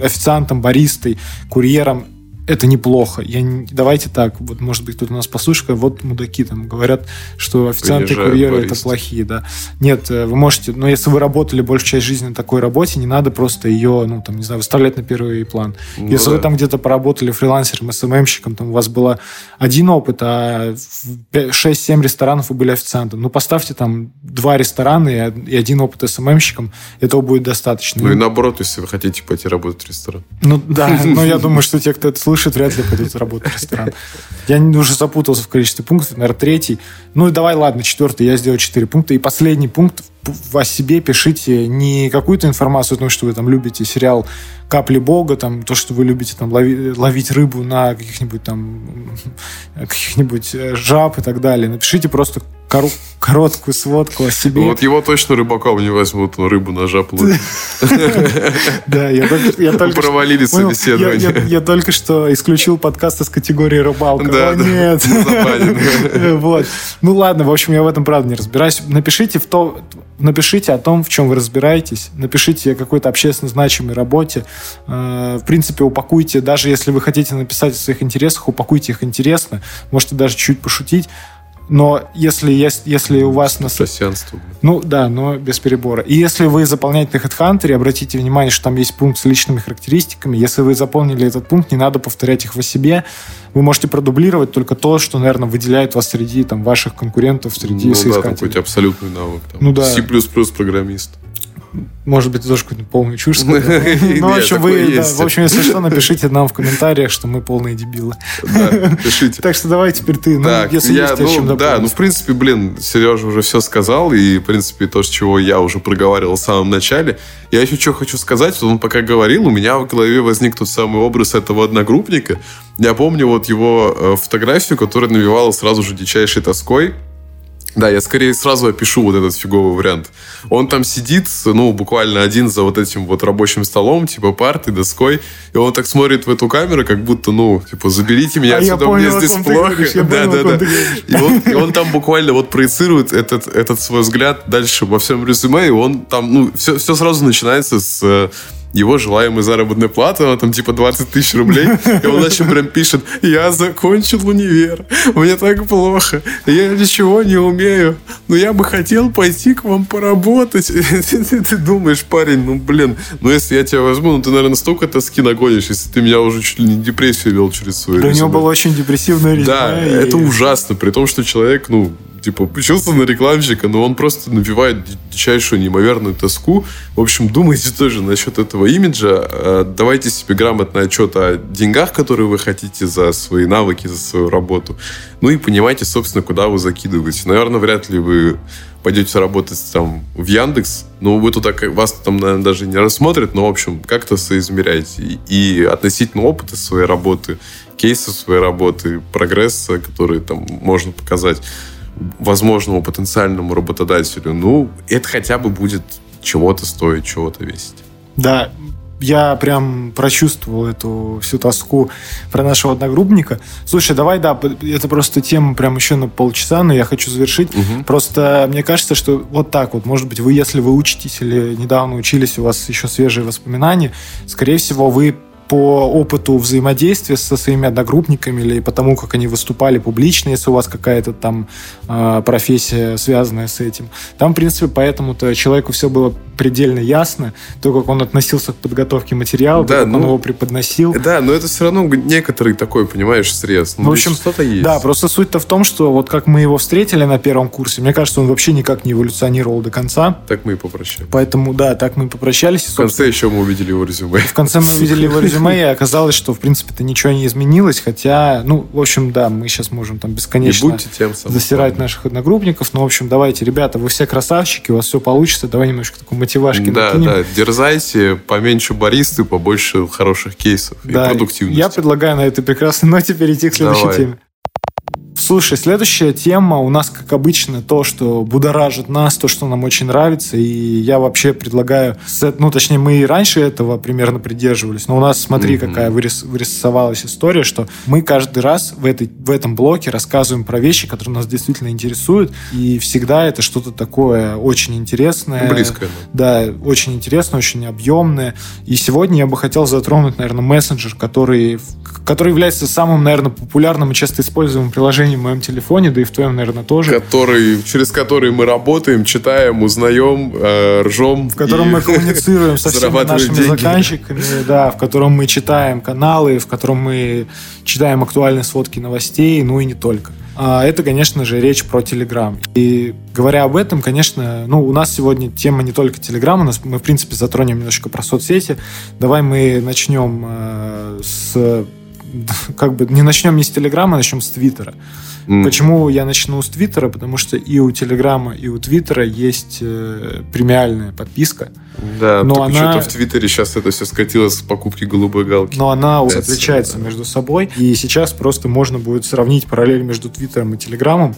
официантом, баристой, курьером, это неплохо. Я не- Давайте так, вот может быть кто-то нас послушает, вот мудаки там говорят, что официанты и курьеры это барист. плохие, да. Нет, э, вы можете, но если вы работали большую часть жизни на такой работе, не надо просто ее, ну там, не знаю, выставлять на первый план. Ну если да. вы там где-то поработали фрилансером, СММщиком, там у вас было один опыт, а в пя- 6-7 ресторанов вы были официантом, ну поставьте там два ресторана и од- и один опыт СММщиком, этого будет достаточно. Ну и наоборот, если вы хотите пойти работать в ресторан. Ну да, *laughs* но я думаю, что те, кто это слышит, вряд ли пойдут работать в ресторан. Я уже запутался в количестве пунктов, наверное, третий. Ну и давай, ладно, четвертый, я сделаю четыре пункта. И последний пункт, о себе пишите не какую-то информацию о том, что вы там любите сериал «Капли Бога», там, то, что вы любите там лови- ловить рыбу на каких-нибудь там *laughs* каких-нибудь э, жаб и так далее. Напишите просто кору- короткую сводку о себе. Ну, вот его точно рыбаком не возьмут, он рыбу на жаб. *laughs* Да, я только, Провалили Понял? собеседование. Я, только что исключил подкаст из категории рыбалка. Да, нет. *laughs* Вот. Ну ладно, в общем, я в этом правда не разбираюсь. Напишите в то, напишите о том, в чем вы разбираетесь. Напишите о какой-то общественно значимой работе. Э, В принципе, упакуйте, даже если вы хотите написать о своих интересах, упакуйте их интересно. Можете даже чуть пошутить. Но если, есть, если у вас на, Россиянство. ну да, но без перебора. И если вы заполняете на HeadHunter, обратите внимание, что там есть пункт с личными характеристиками. Если вы заполнили этот пункт, не надо повторять их в себе. Вы можете продублировать только то, что, наверное, выделяет вас среди там, ваших конкурентов, среди Ну да, там соискателей. какой-то абсолютный навык. там. Ну да. C++ программист. Может быть, тоже какую-то полную чушь сказал. *laughs* Ну, в общем, вы, да, в общем, если что, напишите нам в комментариях, что мы полные дебилы. Да, *laughs* пишите. Так что давай теперь ты, ну, если есть о чем ну, да, дополнить. ну, в принципе, блин, Сережа уже все сказал, и, в принципе, то, с чего я уже проговаривал в самом начале. Я еще что хочу сказать, он пока говорил, у меня в голове возник тот самый образ этого одногруппника. Я помню вот его э, фотографию, которая навевала сразу же дичайшей тоской. Да, я скорее сразу опишу вот этот фиговый вариант. Он там сидит, ну, буквально один за вот этим вот рабочим столом, типа партой, доской, и он так смотрит в эту камеру, как будто, ну, типа, заберите меня А я отсюда, понял, мне здесь плохо. говоришь, я да, понял, да, да. И он, и он там буквально вот проецирует этот, этот свой взгляд дальше во всем резюме, и он там, ну, все, все сразу начинается с э, его желаемая заработная плата, она там типа 20 тысяч рублей, *laughs* и он дальше прям пишет, я закончил универ, мне так плохо, я ничего не умею, но я бы хотел пойти к вам поработать. *laughs* Ты думаешь, парень, ну блин, ну если я тебя возьму, ну ты, наверное, столько тоски нагонишь, если ты меня уже чуть ли не депрессию вел через свою Да, у него было очень депрессивное резюме. Да, это ужасно, при том, что человек, ну, типа, учился на рекламщика, но он просто навевает дичайшую неимоверную тоску. В общем, думайте тоже насчет этого имиджа. Э, Давайте себе грамотный отчет о деньгах, которые вы хотите за свои навыки, за свою работу. Ну и понимаете, собственно, куда вы закидываете. Наверное, вряд ли вы пойдете работать там в Яндекс, ну, вы туда, вас там, наверное, даже не рассмотрят, но, в общем, как-то соизмеряйте. И, относительно опыта своей работы, кейса своей работы, прогресса, который там можно показать возможному потенциальному работодателю, ну, это хотя бы будет чего-то стоить, чего-то весить. Да, я прям прочувствовал эту всю тоску про нашего одногруппника. Слушай, давай, да, это просто тема прям еще на полчаса, но я хочу завершить. Просто мне кажется, что вот так вот, может быть, вы, если вы учитесь или недавно учились, у вас еще свежие воспоминания, скорее всего, вы по опыту взаимодействия со своими одногруппниками или по тому, как они выступали публично, если у вас какая-то там э, профессия, связанная с этим. Там, в принципе, поэтому-то человеку все было предельно ясно, то, как он относился к подготовке материала, Да, как он ну, его преподносил. Да, но это все равно некоторый такой, понимаешь, срез. Ну, В общем, что-то есть. Да, просто суть-то в том, что вот как мы его встретили на первом курсе, мне кажется, он вообще никак не эволюционировал до конца. Так мы и попрощались. Поэтому, да, так мы и попрощались. В конце еще мы увидели его резюме. В конце мы увидели его резюме, и *laughs* оказалось, что, в принципе-то, ничего не изменилось, хотя, ну, в общем, да, мы сейчас можем там Не бесконечно будьте тем самым. засирать наших одногруппников. Ну, в общем, давайте, ребята, вы все красавчики, у вас все получится, давай немножко такой мотивашки Да, накинем. да, дерзайте, поменьше баристы, побольше хороших кейсов и Да, продуктивности. Я предлагаю на этой прекрасной ноте перейти к следующей Давай. теме. Слушай, следующая тема у нас, как обычно, то, что будоражит нас, то, что нам очень нравится. И я вообще предлагаю... Ну, точнее, мы и раньше этого примерно придерживались. Но у нас, смотри, Мгм. какая вырис- вырисовалась история, что мы каждый раз в, этой, в этом блоке рассказываем про вещи, которые нас действительно интересуют. И всегда это что-то такое очень интересное. Близкое. Да, очень интересно, очень объемное. И сегодня я бы хотел затронуть, наверное, мессенджер, который, который является самым, наверное, популярным и часто используемым приложением в моем телефоне, да и в твоем, наверное, тоже. Который, через который мы работаем, читаем, узнаем, э, ржем. в котором мы *laughs* коммуницируем со всеми нашими деньги. заказчиками, да, в котором мы читаем каналы, в котором мы читаем актуальные сводки новостей, ну и не только. А это, конечно же, речь про Телеграм. И говоря об этом, конечно, ну, у нас сегодня тема не только Телеграм, у нас мы, в принципе, затронем немножко про соцсети. Давай мы начнем э, с *laughs* как бы не начнем не с Телеграма, а начнем с Твиттера. М. Почему я начну с Твиттера? Потому что и у Телеграма, и у Твиттера есть э, премиальная подписка. Да, Но она- что-то в Твиттере сейчас это все скатилось с покупки голубой галки. но она Это отличается да. между собой. И сейчас просто можно будет сравнить параллель между Твиттером и Телеграмом.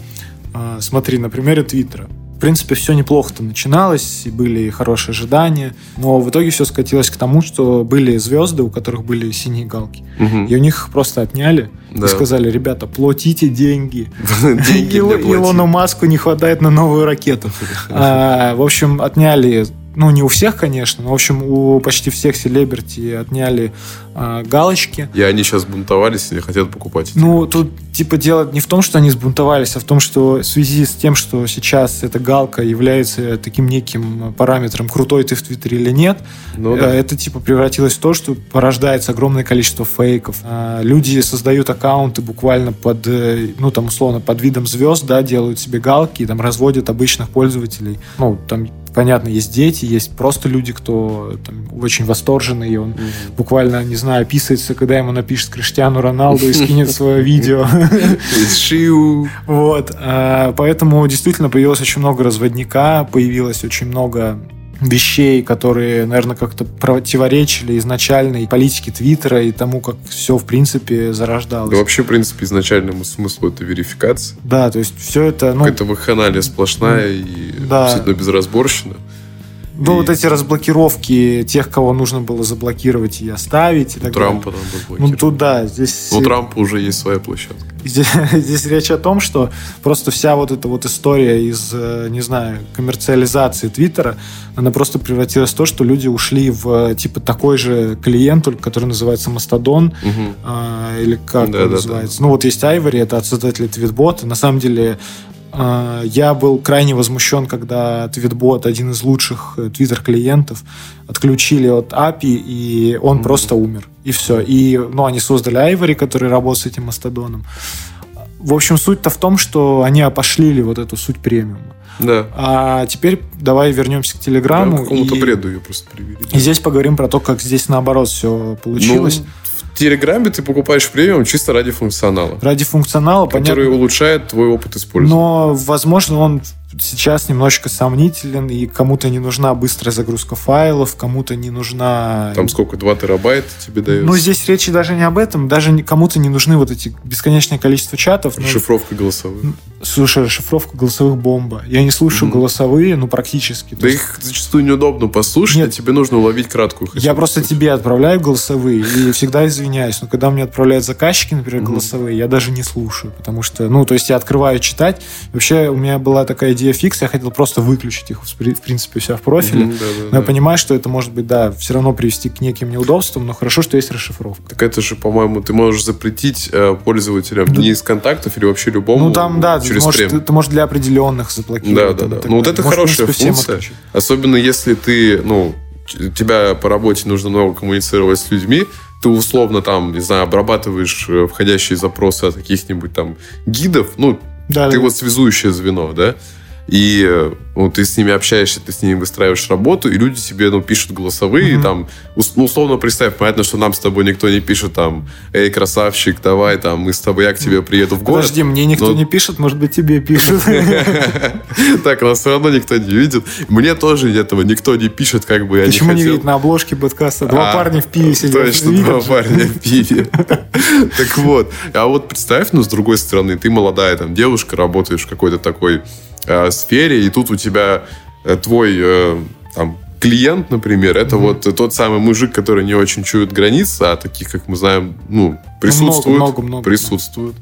А, Смотри, на примере Твиттера. В принципе, все неплохо-то начиналось, и были и хорошие ожидания, но в итоге все скатилось к тому, что были звезды, у которых были синие галки. Мгм. И у них их просто отняли Да. и сказали, ребята, платите деньги. *laughs* Деньги. Илону Маску не хватает на новую ракету. *laughs* А, В общем, отняли, ну, не у всех, конечно, но, в общем, у почти всех селебрити отняли а, галочки. И они сейчас бунтовались и не хотят покупать. Ну, тут, типа, дело не в том, что они сбунтовались, а в том, что в связи с тем, что сейчас эта галка является таким неким параметром, крутой ты в Твиттере или нет, Ну э, да. это, типа, превратилось в то, что порождается огромное количество фейков. А, Люди создают аккаунты буквально под, э, ну, там, условно, под видом звезд, да, делают себе галки и там разводят обычных пользователей. Ну, там, понятно, есть дети, есть просто люди, кто там, очень восторженный, и он буквально, не знаю, описывается, когда ему напишет Криштиану Роналду и скинет свое *laughs* видео. Шиу. Вот. а, Поэтому действительно появилось очень много разводника, появилось очень много вещей, которые, наверное, как-то противоречили изначальной политике Твиттера и тому, как все, в принципе, зарождалось. Да вообще, в принципе, изначальному смыслу это верификация. Да, то есть все это, ну, Какая-то вакханалия сплошная и Да. абсолютно безразборщина. Ну, И вот эти разблокировки тех, кого нужно было заблокировать и оставить. И так Трампа далее. там Ну, заблокировали. тут да, здесь... Ну, у Трампа уже есть своя площадка. Здесь, *laughs* здесь речь о том, что просто вся вот эта вот история из, э, не знаю, коммерциализации Твиттера, она просто превратилась в то, что люди ушли в э, типа такой же клиент, только который называется Мастодон, Мгм. а, или как Да, он да, называется. Ну вот есть Айвори, это от создателей Твитбота. На самом деле я был крайне возмущен, когда Твитбот, один из лучших э, твиттер-клиентов, отключили от API, и он просто умер. И все. И, ну, они создали Айвори, который работает с этим Мастодоном. В общем, суть-то в том, что они опошлили вот эту суть премиума. Да. А теперь давай вернемся к Да, Телеграмму. к какому-то и- бреду ее просто привели. И здесь поговорим про то, как здесь наоборот все получилось. Ну, Телеграме ты покупаешь премиум чисто ради функционала, Ради функционала, который понятно. улучшает твой опыт использования. Но, возможно, он сейчас немножечко сомнителен, и кому-то не нужна быстрая загрузка файлов, кому-то не нужна... Там сколько, 2 терабайта тебе дают? Ну, здесь речи даже не об этом, даже кому-то не нужны вот эти бесконечное количество чатов. Ну, Шифровка голосовых. Слушай, расшифровка голосовых бомба. Я не слушаю Мгм. голосовые, ну, практически. Да есть их зачастую неудобно послушать, Нет. а тебе нужно уловить краткую. Я просто суть. тебе отправляю голосовые и всегда извиняюсь. Но когда мне отправляют заказчики, например, Мгм. голосовые, я даже не слушаю. Потому что, ну, то есть я открываю читать. Вообще у меня была такая фикс, я хотел просто выключить их, в при- в принципе, у себя в профиле. Мгм, да, да, Но я да. понимаю, что это может быть, да, все равно привести к неким неудобствам, но хорошо, что есть расшифровка. Так это же, по-моему, ты можешь запретить э, пользователям Да. не из контактов или вообще любому ну, там, да, ты через можешь, прем. ты, можешь для определенных заблокировать. Да, да, да. Ну, вот это Можешь, в хорошая принципе, функция. Особенно если ты, ну, тебя по работе нужно много коммуницировать с людьми, ты условно там, не знаю, обрабатываешь э, входящие запросы от каких-нибудь там гидов, ну, Да, ты да. вот связующее звено, да, и ну, ты с ними общаешься, ты с ними выстраиваешь работу, и люди тебе, ну, пишут голосовые, Мгм. там, ну, условно представь, понятно, что нам с тобой никто не пишет, там, эй, красавчик, давай, там, мы с тобой, я к тебе приеду в город. Подожди, мне никто но- не пишет, может быть, тебе пишут. *laughs* Так, нас все равно никто не видит. Мне тоже этого никто не пишет, как бы я не Почему не видит на обложке подкаста? Два А, парня в пиве сидят. Точно, два парня в пиве. *laughs* Так вот. А вот представь, ну, с другой стороны, ты молодая там девушка, работаешь в какой-то такой э, сфере, и тут у тебя э, твой э, там клиент, например, это вот тот самый мужик, который не очень чует границы, а таких, как мы знаем, ну, присутствуют. много, много, присутствуют.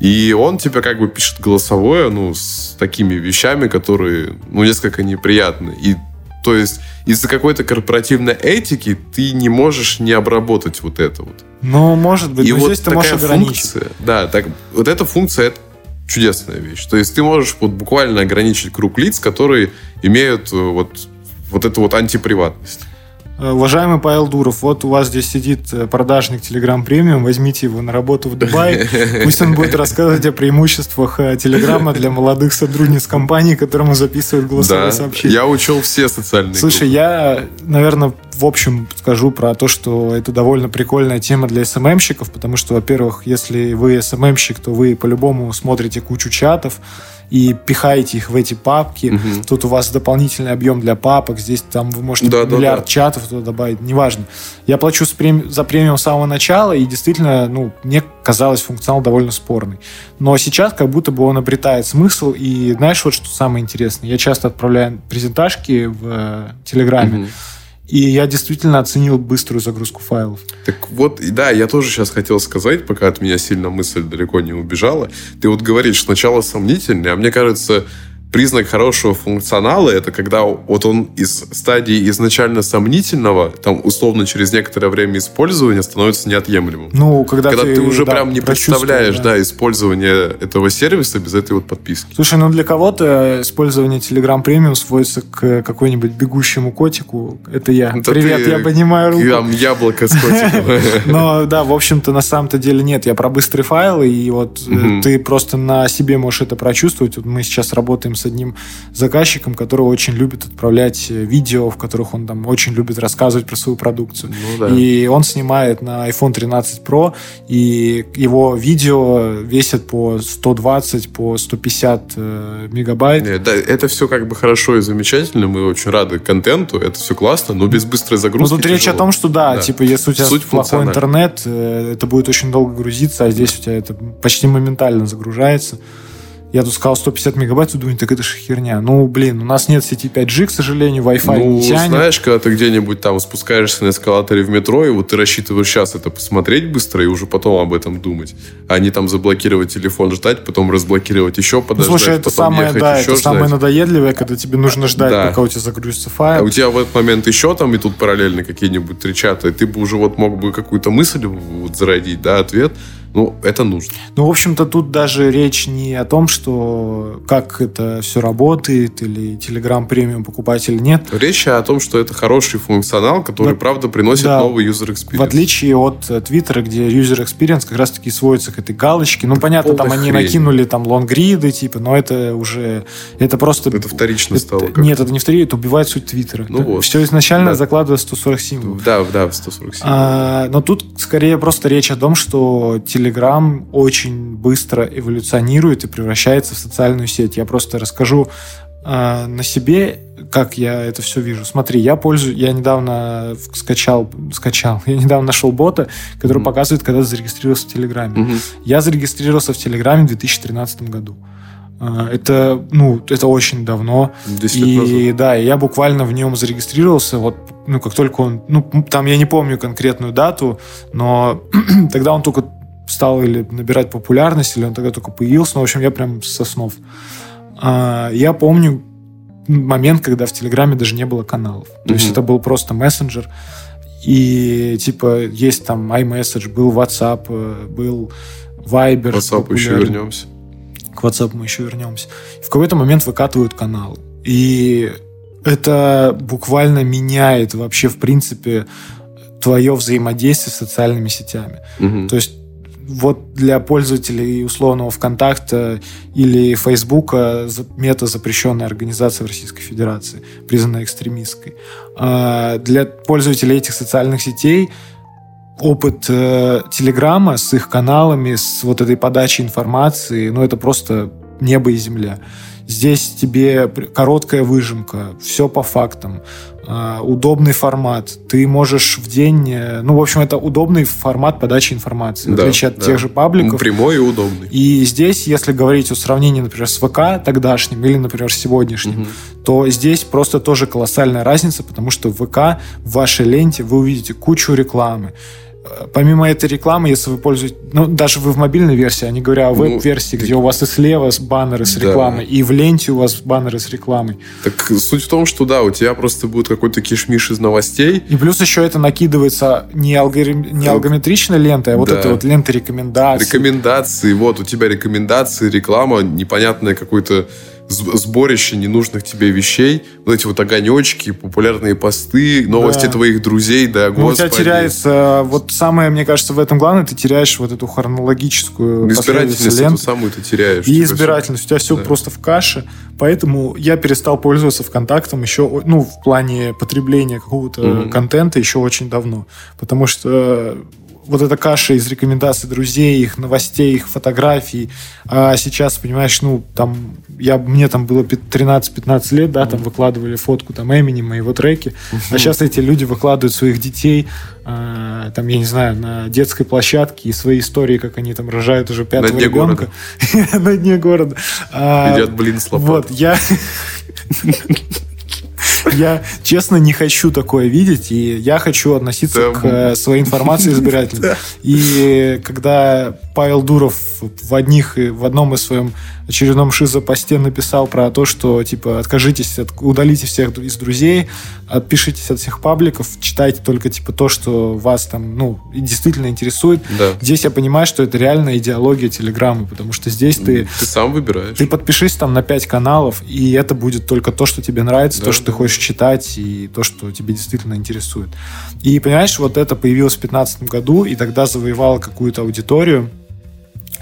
И он тебе как бы пишет голосовое, ну, с такими вещами, которые, ну, несколько неприятны. И то есть из-за какой-то корпоративной этики ты не можешь не обработать вот это вот. Ну, может быть, И но вот здесь ты можешь ограничить. функция, да, так, вот эта функция это чудесная вещь. То есть ты можешь вот буквально ограничить круг лиц, которые имеют э, вот вот эту вот антиприватность. Э, Уважаемый Павел Дуров, вот у вас здесь сидит э, продажник Telegram Premium, возьмите его на работу в Дубае, *laughs* пусть он будет рассказывать о преимуществах э, Телеграма для молодых сотрудниц компании, которому записывают голосовые Да, сообщения. я учел все социальные Слушай, группы. я, наверное, в общем скажу про то, что это довольно прикольная тема для СММщиков, потому что, во-первых, если вы СММщик, то вы по-любому смотрите кучу чатов и пихаете их в эти папки. Мгм. Тут у вас дополнительный объем для папок, здесь там вы можете Да, да, миллиард да. чатов туда добавить, неважно. Я плачу с прем- за премиум с самого начала, и действительно, ну, мне казалось функционал довольно спорный. Но сейчас как будто бы он обретает смысл, и знаешь, вот что самое интересное? Я часто отправляю презентажки в э, Телеграме, Мгм. И я действительно оценил быструю загрузку файлов. Так вот, да, я тоже сейчас хотел сказать, пока от меня сильно мысль далеко не убежала. Ты вот говоришь, сначала сомнительный, а мне кажется, признак хорошего функционала это когда вот он из стадии изначально сомнительного, там условно через некоторое время использования становится неотъемлемым. Ну, когда, Когда ты, уже да, прям не представляешь, да. да. использование этого сервиса без этой вот подписки. Слушай, ну для кого-то использование Telegram Premium сводится к какой-нибудь бегущему котику. Это я. Это Привет, ты- я поднимаю руку. Там яблоко с котиком. *laughs* Но да, в общем-то, на самом-то деле нет. Я про быстрые файлы, и вот э, ты просто на себе можешь это прочувствовать. Мы сейчас работаем с одним заказчиком, который очень любит отправлять э, видео, в которых он там очень любит рассказывать про свою продукцию. Ну да. И он снимает на iPhone 13 Pro, и его видео весят по 120, по 150 э, мегабайт. Не, да, это все как бы хорошо и замечательно, мы очень рады контенту, это все классно, но без быстрой Ну, загрузки тут речь о тяжело. том, что да, Да. типа, если у тебя Суть плохой интернет, э, это будет очень долго грузиться, а здесь у тебя это почти моментально загружается. Я тут сказал 150 мегабайт, тут думаю, так это же херня. Ну, блин, у нас нет сети 5G, к сожалению, Wi-Fi ну, не тянет. знаешь, когда ты где-нибудь там спускаешься на эскалаторе в метро, и вот ты рассчитываешь сейчас это посмотреть быстро и уже потом об этом думать, а не там заблокировать телефон, ждать, потом разблокировать еще, Ну, подождать, слушай, это самое, ехать да, еще это самое ждать. надоедливое, когда тебе нужно ждать, Да. пока у тебя загрузится А файл. у тебя в этот момент еще там и тут параллельно какие-нибудь три чата, и ты бы уже вот мог бы какую-то мысль вот зародить, да, ответ. Ну, это нужно. Ну, в общем-то, тут даже речь не о том, что как это все работает, или Telegram премиум покупать или нет. Речь о том, что это хороший функционал, который, Вот, правда, приносит да. новый user experience. В отличие от э, Твиттера, где user experience как раз-таки сводится к этой галочке. Ну, понятно, там Полная они хрень. накинули там лонгриды, типа, но это уже... Это просто... Это вторично это- стало. как-то. Нет, это не вторично, это убивает суть Твиттера. Ну вот. Все изначально Да. закладывает 140 символов. Да, да, в 147. А, но тут скорее просто речь о том, что Telegram очень быстро эволюционирует и превращается в социальную сеть. Я просто расскажу а, на себе, как я это все вижу. Смотри, я пользуюсь, я недавно скачал, скачал, *laughs* я недавно нашел бота, который Мгм. показывает, когда ты зарегистрировался в Телеграме. Мгм. Я зарегистрировался в Телеграме в 2013 году. А, Это, ну, это очень давно. 10 лет назад. И да, я буквально в нем зарегистрировался, вот, ну, как только он, ну, там я не помню конкретную дату, но *clears throat* тогда он только стал или набирать популярность, или он тогда только появился, ну, в общем, я прям со снов. А, я помню момент, когда в Телеграме даже не было каналов. То есть Мгм. это был просто мессенджер, и типа есть там iMessage, был WhatsApp, э, был Viber. WhatsApp еще вернемся. К WhatsApp мы еще вернемся. В какой-то момент выкатывают канал. И это буквально меняет вообще, в принципе, твое взаимодействие с социальными сетями. Мгм. То есть вот для пользователей условного ВКонтакта или Фейсбука мета запрещенная организация в Российской Федерации, признанная экстремистской. А для пользователей этих социальных сетей опыт э, Телеграма с их каналами, с вот этой подачей информации, ну это просто небо и земля. Здесь тебе короткая выжимка, все по фактам, э, удобный формат. Ты можешь в день... э, Ну, в общем, это удобный формат подачи информации, в Да, отличие от да. тех же пабликов. Прямой и удобный. И здесь, если говорить о сравнении, например, с ВК тогдашним или, например, сегодняшним, Мгм. то здесь просто тоже колоссальная разница, потому что в ВК в вашей ленте вы увидите кучу рекламы. Помимо этой рекламы, если вы пользуетесь... Ну, даже вы в мобильной версии, а не говоря о Ну, веб-версии, где у вас и слева с баннеры с Да. рекламой, и в ленте у вас баннеры с рекламой. Так суть в том, что да, у тебя просто будет какой-то кишмиш из новостей. И плюс еще это накидывается не, алгоритм- не Да. алгометричной лентой, а вот Да. это вот лента рекомендаций. Рекомендации, вот у тебя рекомендации, реклама, непонятное какое-то с- сборище ненужных тебе вещей, вот эти вот огонечки, популярные посты, новости Да. твоих друзей, да, Ну, у тебя господи. теряется, вот самое, мне кажется, в этом главное, ты теряешь вот эту хронологическую Избирательность последовательность эту самую ты теряешь. И избирательность. У тебя все Да. просто в каше. Поэтому я перестал пользоваться ВКонтактом еще, ну, в плане потребления какого-то Мгм. контента еще очень давно. Потому что вот эта каша из рекомендаций друзей, их новостей, их фотографий. А сейчас, понимаешь, ну, там, я, мне там было пи- 13-15 лет, да, там выкладывали фотку там Эминема, его треки. А сейчас эти люди выкладывают своих детей, а, там, я не знаю, на детской площадке и свои истории, как они там рожают уже пятого дне ребенка. *laughs* На дне города. А, Едят блин с лопатой. Вот, я... *laughs* Я, честно, не хочу такое видеть, и я хочу относиться к э, своей информации *laughs* избирательно. И когда Павел Дуров в одних в одном из своем очередном шизопосте написал про то, что типа откажитесь, от, удалите всех из друзей, отпишитесь от всех пабликов, читайте только типа то, что вас там, ну, действительно интересует. Да. Здесь я понимаю, что это реальная идеология Телеграма, потому что здесь ты Ты сам выбираешь. ты подпишись там на 5 каналов, и это будет только то, что тебе нравится, Да, то, что ты хочешь читать, и то, что тебе действительно интересует. И понимаешь, вот это появилось в 2015 году, и тогда завоевало какую-то аудиторию.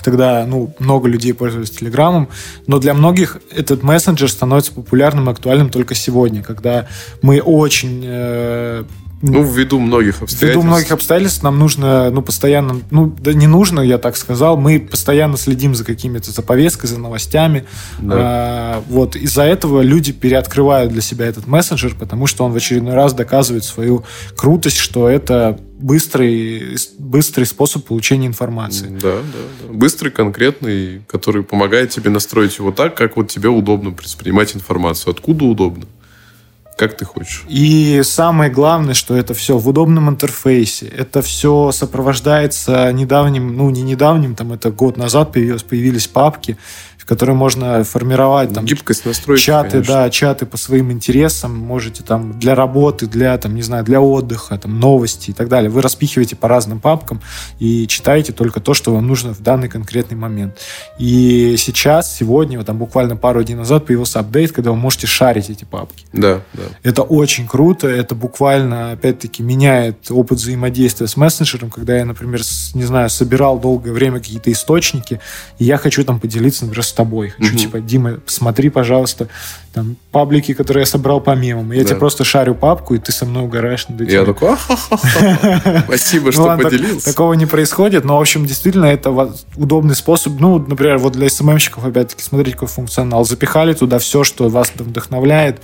Тогда, ну, много людей пользовались Телеграмом, но для многих этот мессенджер становится популярным и актуальным только сегодня, когда мы очень э, Ну, ввиду многих обстоятельств. Ввиду многих обстоятельств нам нужно, ну, постоянно, ну, да не нужно, я так сказал, мы постоянно следим за какими-то, за повесткой, за новостями. Да. А, вот, из-за этого люди переоткрывают для себя этот мессенджер, потому что он в очередной раз доказывает свою крутость, что это быстрый, быстрый способ получения информации. Да, да, да. Быстрый, конкретный, который помогает тебе настроить его так, как вот тебе удобно воспринимать информацию. Откуда удобно? Как ты хочешь. И самое главное, что это все в удобном интерфейсе. Это все сопровождается недавним, ну не недавним, там это год назад появилось, появились папки, которые можно формировать там Гибкость настройки, чаты, конечно. да, чаты по своим интересам. Можете там для работы, для там не знаю, для отдыха, там новости и так далее. Вы распихиваете по разным папкам и читаете только то, что вам нужно в данный конкретный момент. И сейчас, сегодня, вот там буквально пару дней назад появился апдейт, когда вы можете шарить эти папки. Да, да. Это очень круто, это буквально, опять-таки, меняет опыт взаимодействия с мессенджером, когда я, например, с- не знаю, собирал долгое время какие-то источники, и я хочу там поделиться, например, с тобой. Хочу, Мгм. типа, Дима, посмотри, пожалуйста, там, паблики, которые я собрал по мемам. Я Да. тебе просто шарю папку, и ты со мной угораешь над этим. Я такой, *laughs* спасибо, Ну что так- поделился. такого не происходит, но, в общем, действительно, это удобный способ. Ну, например, вот для СММщиков, опять-таки, смотрите, какой функционал. Запихали туда все, что вас вдохновляет,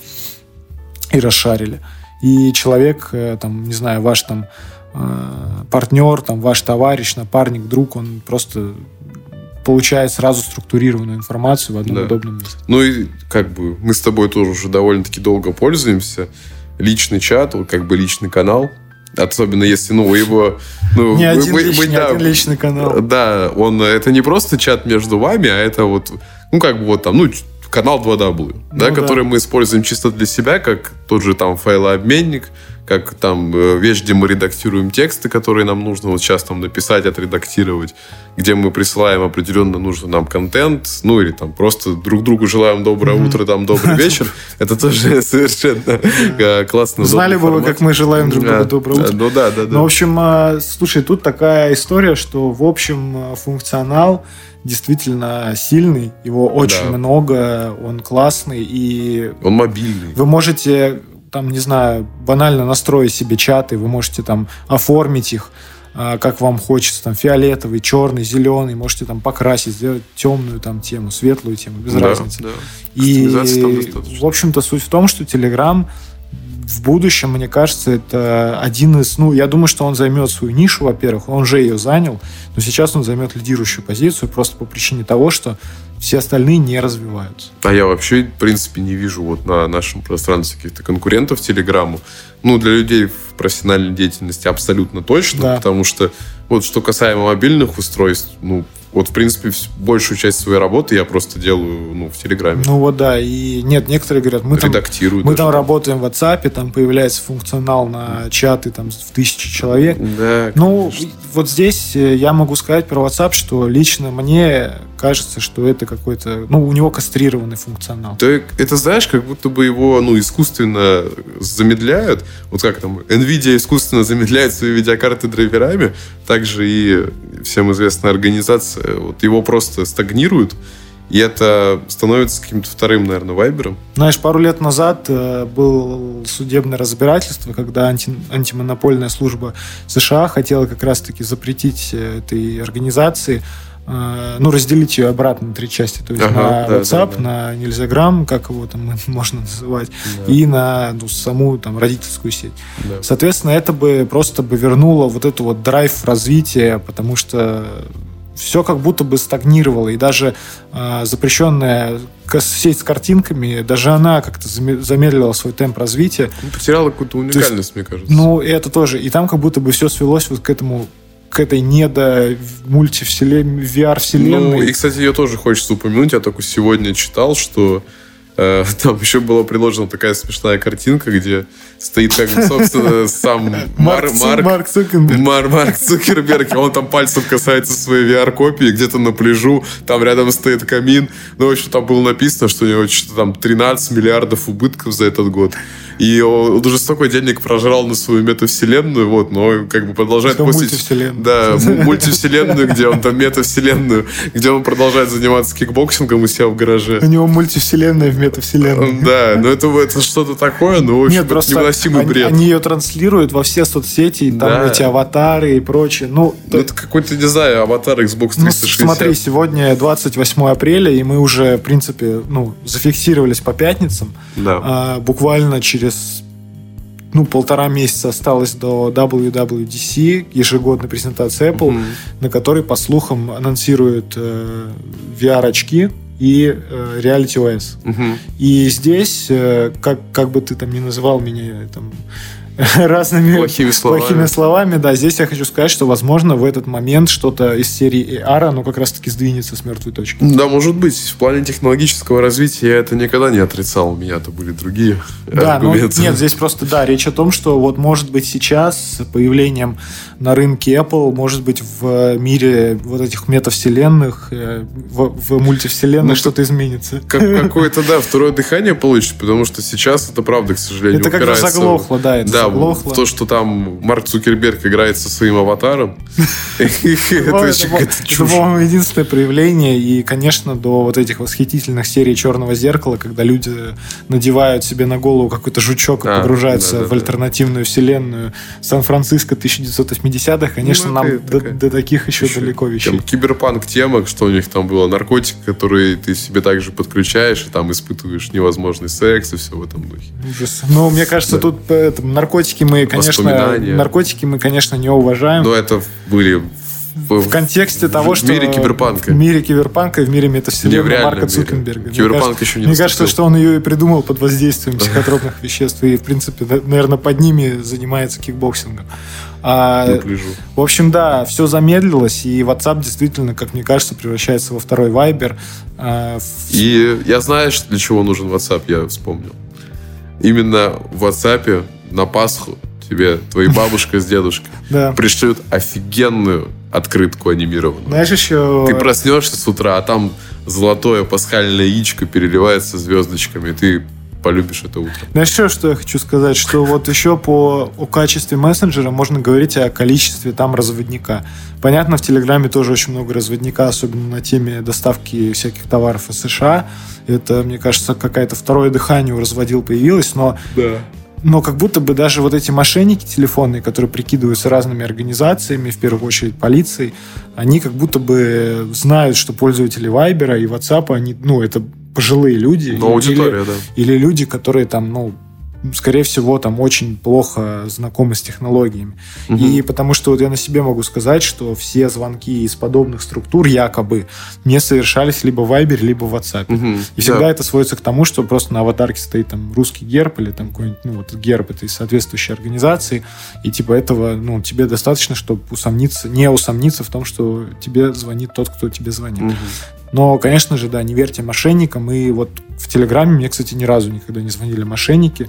и расшарили. И человек, э, там, не знаю, ваш там э, партнер, там, ваш товарищ, напарник, друг, он просто получает сразу структурированную информацию в одном Да. удобном месте. Ну и как бы мы с тобой тоже уже довольно-таки долго пользуемся. Личный чат, как бы личный канал. Особенно если, ну, его... Ну, *laughs* Не мы- один, мы- личный, мы, да, один личный канал. Да, он это не просто чат между вами, а это вот, ну, как бы вот там, ну, канал 2W, да, да. который мы используем чисто для себя, как тот же там файлообменник, как там э, вещь, где мы редактируем тексты, которые нам нужно вот сейчас там написать, отредактировать, где мы присылаем определенно нужный нам контент, ну или там просто друг другу желаем доброе утро, там добрый *laughs* вечер. Это тоже *laughs* совершенно э, классно. Знали бы вы, как мы желаем друг другу доброе утро. Ну да, да, да. Ну, в общем, э, слушай, тут такая история, что, в общем, функционал действительно сильный, его очень Да. много, он классный, и Он мобильный. вы можете, там, не знаю, банально настроить себе чаты, вы можете там оформить их, а, как вам хочется, там, фиолетовый, черный, зеленый, можете там покрасить, сделать темную там тему, светлую тему, без Да, разницы. да. И, в общем-то, суть в том, что Telegram в будущем, мне кажется, это один из... Ну, я думаю, что он займет свою нишу, во-первых. Он же ее занял, но сейчас он займет лидирующую позицию просто по причине того, что все остальные не развиваются. А я вообще, в принципе, не вижу вот на нашем пространстве каких-то конкурентов Телеграмму. Ну, для людей в профессиональной деятельности абсолютно точно, Да. потому что вот что касаемо мобильных устройств, ну, вот, в принципе, большую часть своей работы я просто делаю, ну, в Телеграме. Ну вот да, и нет, некоторые говорят, мы там, Редактирую. мы даже. там работаем в WhatsApp, там появляется функционал на чаты там в тысячи человек. Да, Ну, конечно. вот здесь э, я могу сказать про WhatsApp, что лично мне кажется, что это какой-то... Ну, у него кастрированный функционал. Да, это, знаешь, как будто бы его, ну, искусственно замедляют. Вот как там, NVIDIA искусственно замедляет свои видеокарты драйверами, также и всем известная организация, вот его просто стагнируют, и это становится каким-то вторым, наверное, вайбером. Знаешь, пару лет назад э, было судебное разбирательство, когда анти- антимонопольная служба США хотела как раз-таки запретить э, этой организации, э, ну, разделить ее обратно на три части. То есть Ага, на да, WhatsApp, да, да. на Нельзяграм, как его там *laughs* можно называть, и на ну, саму там родительскую сеть. Да. Соответственно, это бы просто бы вернуло вот эту вот драйв развития, потому что все как будто бы стагнировало, и даже э, запрещенная сеть с картинками, даже она как-то заме- замедлила свой темп развития. Ну, потеряла какую-то уникальность, мне кажется. Ну, это тоже. И там как будто бы все свелось вот к этому к этой недо мультивселенной, VR-вселенной. Ну, и, кстати, ее тоже хочется упомянуть. Я только сегодня читал, что там еще была приложена такая смешная картинка, где стоит, как бы, собственно, сам Мар- Марк, Марк, Марк Цукерберг. Мар- Марк Цукерберг, он там пальцем касается своей VR-копии, где-то на пляжу, там рядом стоит камин. Ну, в общем, там было написано, что у него что-то там 13 миллиардов убытков за этот год. И он уже столько денег прожрал на свою метавселенную, вот, но как бы продолжает Всё постить- мультивселенную. Да, мультивселенную, где он там метавселенную, где он продолжает заниматься кикбоксингом у себя в гараже. У него мультивселенная в метавселенной. *laughs* Да, но это, это что-то такое, ну, в общем, Нет, просто невыносимый они, бред. они ее транслируют во все соцсети, и там Да. эти аватары и прочее. Ну, Ну, это какой-то, не знаю, аватар Xbox 360. Ну, смотри, сегодня 28 апреля, и мы уже, в принципе, ну, зафиксировались по пятницам. Да. А, буквально через ну, полтора месяца осталось до WWDC, ежегодной презентации Apple, Мгм. на которой, по слухам, анонсируют э, VR-очки и э, Reality OS. Мгм. И здесь, э, как, как бы ты там ни называл меня там, *laughs* разными Плохими словами. плохими словами, да, здесь я хочу сказать, что, возможно, в этот момент что-то из серии AR, оно как раз-таки сдвинется с мертвой точки. Да, может быть. В плане технологического развития я это никогда не отрицал. У меня-то были другие Да, ну, аргументы. нет, здесь просто, да, речь о том, что вот может быть сейчас с появлением на рынке Apple, может быть в мире вот этих метавселенных, э, в, в мультивселенной Ну, что-то изменится. Как, какое-то, *laughs* да, второе дихание получится, потому что сейчас это правда, к сожалению, Это как бы упирается в- заглохло, да, это да, заглохло. в то, что там Марк Цукерберг играет со своим аватаром. *laughs* *laughs* Это по-моему, единственное проявление. И, конечно, до вот этих восхитительных серий Черного зеркала, когда люди надевают себе на голову какой-то жучок и А, погружаются в альтернативную вселенную Сан-Франциско 1980-х, конечно, Ну, нам до, таких еще, далеко вещей. киберпанк тема, что у них там было наркотик, который ты себе также подключаешь, и там испытываешь невозможный секс и все в этом духе. Ну, мне кажется, Да. тут э, это, наркотики мы, конечно, наркотики мы, конечно, не уважаем. Но это были в, в контексте в того, что мире киберпанка. в мире киберпанка и в мире в метавселенной Марка. Мне Киберпанк кажется- еще не Мне кажется, что он ее и придумал под воздействием *laughs* психотропных веществ и, в принципе, наверное, под ними занимается кикбоксингом. А, в общем, да, все замедлилось, и WhatsApp действительно, как мне кажется, превращается во второй Viber. А, в- И я знаю, для чего нужен WhatsApp, я вспомнил. Именно в WhatsApp на Пасху тебе твои бабушка с дедушкой *laughs* да. пришлют офигенную открытку анимированную. Знаешь, еще... Ты проснешься с утра, а там золотое пасхальное яичко переливается звездочками, и ты полюбишь это утро. Знаешь, еще что я хочу сказать? Что вот еще по о качестве мессенджера можно говорить о количестве там разводника. Понятно, в Телеграме тоже очень много разводника, особенно на теме доставки всяких товаров из США. Это, мне кажется, какое-то второе дыхание у разводил появилось, но Да. Но как будто бы даже вот эти мошенники телефонные, которые прикидываются разными организациями, в первую очередь полицией, они как будто бы знают, что пользователи Вайбера и WhatsApp, они, ну, это пожилые люди. Но Или- аудитория, да. или люди, которые там, ну, скорее всего, там очень плохо знакомы с технологиями. Мгм. И потому что вот я на себе могу сказать, что все звонки из подобных структур якобы не совершались либо в Viber, либо в WhatsApp. Мгм. И всегда Да. это сводится к тому, что просто на аватарке стоит там русский герб или там какой-нибудь, ну, вот герб этой соответствующей организации, и типа этого, ну, тебе достаточно, чтобы усомниться, не усомниться в том, что тебе звонит тот, кто тебе звонит. Мгм. Но, конечно же, да, не верьте мошенникам. И вот в Телеграме мне, кстати, ни разу никогда не звонили мошенники.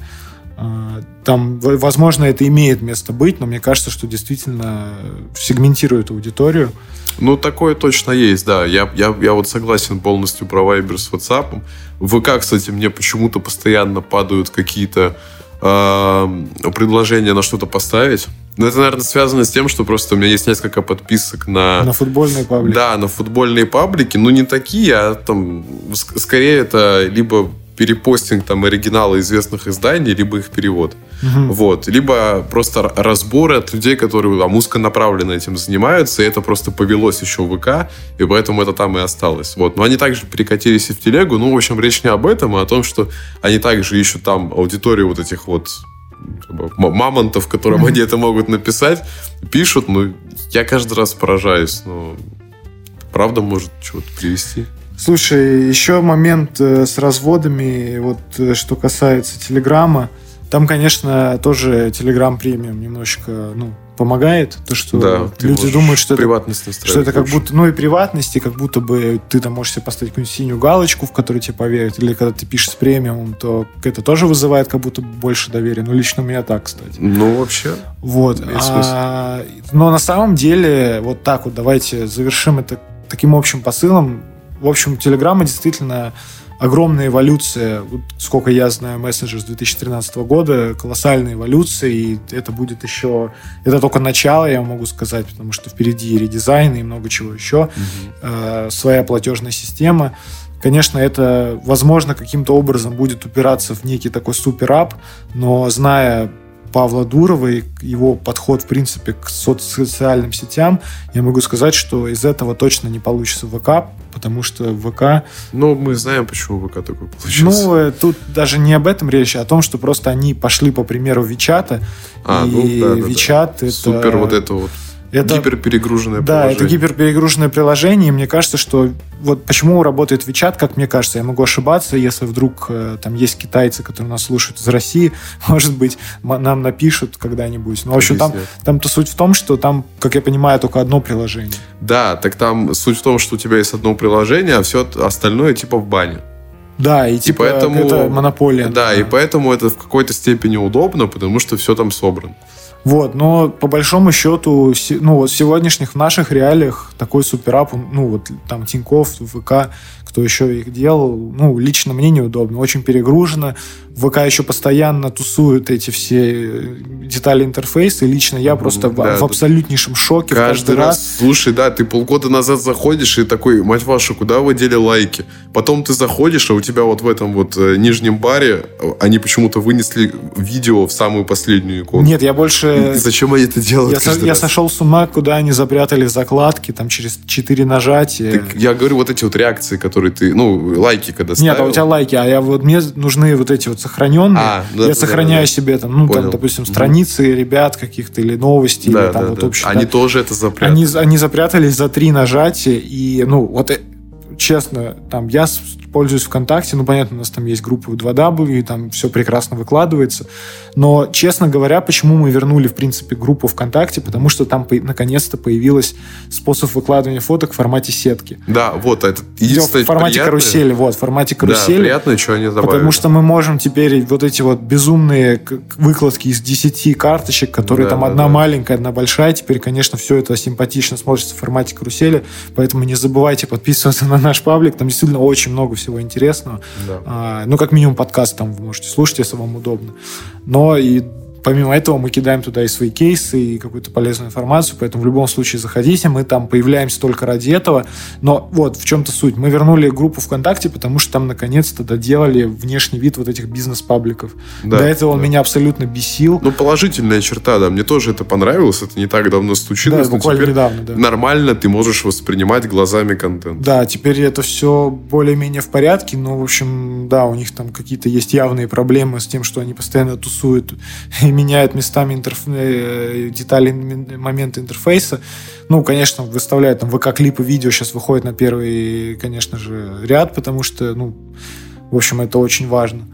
А, Там, возможно, это имеет место быть, но мне кажется, что действительно сегментирует аудиторию. Ну, такое точно есть, да. Я, я, я вот согласен полностью про Viber с WhatsApp. В ВК, кстати, мне почему-то постоянно падают какие-то э, предложения на что-то поставить. Но это, наверное, связано с тем, что просто у меня есть несколько подписок на... На футбольной паблике. Да, на футбольные паблики. Ну, не такие, а там... ск- Скорее, это либо перепостинг там оригинала известных изданий, либо их перевод. Мгм. Вот. Либо просто разборы от людей, которые там узконаправленно этим занимаются, и это просто повелось еще в ВК, и поэтому это там и осталось. Вот. Но они также перекатились и в телегу. Ну, в общем, речь не об этом, а о том, что они также ищут там аудиторию вот этих вот м- мамонтов, которым они это могут написать, пишут, ну, я каждый раз поражаюсь, но правда может чего-то привести. Слушай, еще момент э, с разводами, вот э, что касается Телеграма. Там, конечно, тоже Телеграм премиум немножечко, ну, помогает. То, что да, люди думают, что это Что это как будто, ну и приватности, как будто бы ты там можешь себе поставить какую-нибудь синюю галочку, в которую тебе поверят, или когда ты пишешь с премиумом, то это тоже вызывает как будто больше доверия. Ну, лично у меня так, кстати. Ну, вообще, Вот. А, но на самом деле, вот так вот, давайте завершим это таким общим посылом. В общем, Телеграма действительно огромная эволюция. Вот сколько я знаю мессенджер с 2013 года, колоссальная эволюция, и это будет еще... Это только начало, я могу сказать, потому что впереди и редизайн, и много чего еще. Э, своя платежная система. Конечно, это, возможно, каким-то образом будет упираться в некий такой супер-ап, но зная Павла Дурова и его подход, в принципе, к социальным сетям, я могу сказать, что из этого точно не получится ВК, потому что ВК... Ну, мы знаем, почему ВК такой получился. Ну, э, тут даже не об этом речь, а о том, что просто они пошли по примеру Вичата, а, и ну, да, да, Вичат да. это... Супер вот это вот это, гиперперегруженное да, приложение. Да, это гиперперегруженное приложение. И мне кажется, что вот почему работает WeChat, как мне кажется, я могу ошибаться, если вдруг э, там есть китайцы, которые нас слушают из России, *laughs* может быть, нам напишут когда-нибудь. Ну, в общем, там, там-то суть в том, что там, как я понимаю, только одно приложение. Да, так там суть в том, что у тебя есть одно приложение, а все остальное типа в бане. Да, и, и типа поэтому, это монополия. Да, да, и поэтому это в какой-то степени удобно, потому что все там собрано. Вот, но по большому счету, ну вот в сегодняшних наших реалиях такой суперап, ну вот там Тиньков, ВК, кто еще их делал, ну лично мне неудобно, очень перегружено, ВК еще постоянно тусуют эти все э, детали интерфейса, и лично я просто да, в, в абсолютнейшем шоке каждый, каждый раз. раз. Слушай, да, ты полгода назад заходишь и такой, мать вашу, куда вы дели лайки? Потом ты заходишь, а у тебя вот в этом вот э, нижнем баре э, они почему-то вынесли видео в самую последнюю икону. Нет, я больше... И зачем они это делают? Я, со, я сошел с ума, куда они запрятали закладки, там через четыре нажатия. Так я говорю, вот эти вот реакции, которые ты, ну, лайки когда ставил. Нет, а у тебя лайки, а я вот мне нужны вот эти вот сохраненные. А, да, я да, сохраняю да, себе там, ну, Понял. там, допустим, страницы ребят каких-то или новости, да, или там да, вот да. общее. Они да. тоже это запрятали. Они, они запрятались за три нажатия, и, ну, вот э, честно, там, я пользуюсь ВКонтакте, ну, понятно, у нас там есть группа 2W, и там все прекрасно выкладывается, но, честно говоря, почему мы вернули, в принципе, группу ВКонтакте, потому что там наконец-то появилась способ выкладывания фоток в формате сетки. Да, вот, это единственное В формате приятное. карусели, вот, в формате карусели. Да, приятно, что они добавили. Потому что мы можем теперь вот эти вот безумные выкладки из 10 карточек, которые да, там да, одна да. маленькая, одна большая, теперь, конечно, все это симпатично смотрится в формате карусели, поэтому не забывайте подписываться на наш паблик, там действительно очень много всего интересного. Да. А, ну, как минимум подкаст там вы можете слушать, если вам удобно. Но и Помимо этого мы кидаем туда и свои кейсы, и какую-то полезную информацию, поэтому в любом случае заходите, мы там появляемся только ради этого. Но вот в чем-то суть. Мы вернули группу ВКонтакте, потому что там наконец-то доделали внешний вид вот этих бизнес-пабликов. Да, До этого да. он меня абсолютно бесил. Ну, положительная черта, да. Мне тоже это понравилось, это не так давно случилось. Да, буквально недавно, да. Нормально ты можешь воспринимать глазами контент. Да, теперь это все более-менее в порядке, но, в общем, да, у них там какие-то есть явные проблемы с тем, что они постоянно тусуют *laughs* меняют местами интерф... Э, детали, моменты интерфейса. Ну, конечно, выставляют там ВК-клипы, видео сейчас выходят на первый, конечно же, ряд, потому что, ну, в общем, это очень важно.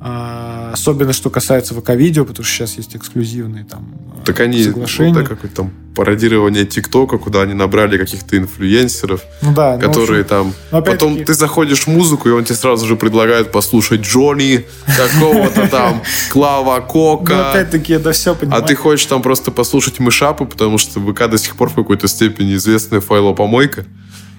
А, особенно, что касается ВК-видео, потому что сейчас есть эксклюзивные там так они, соглашения. Ну, да, какое-то там пародирование ТикТока, куда они набрали каких-то инфлюенсеров, ну, да, ну, которые общем, там... Ну, потом ты заходишь в музыку, и он тебе сразу же предлагает послушать Джонни, какого-то там *laughs* Клава Кока. Ну, опять-таки, это все понимаю. А ты хочешь там просто послушать мышапы, потому что ВК до сих пор в какой-то степени известная файлопомойка.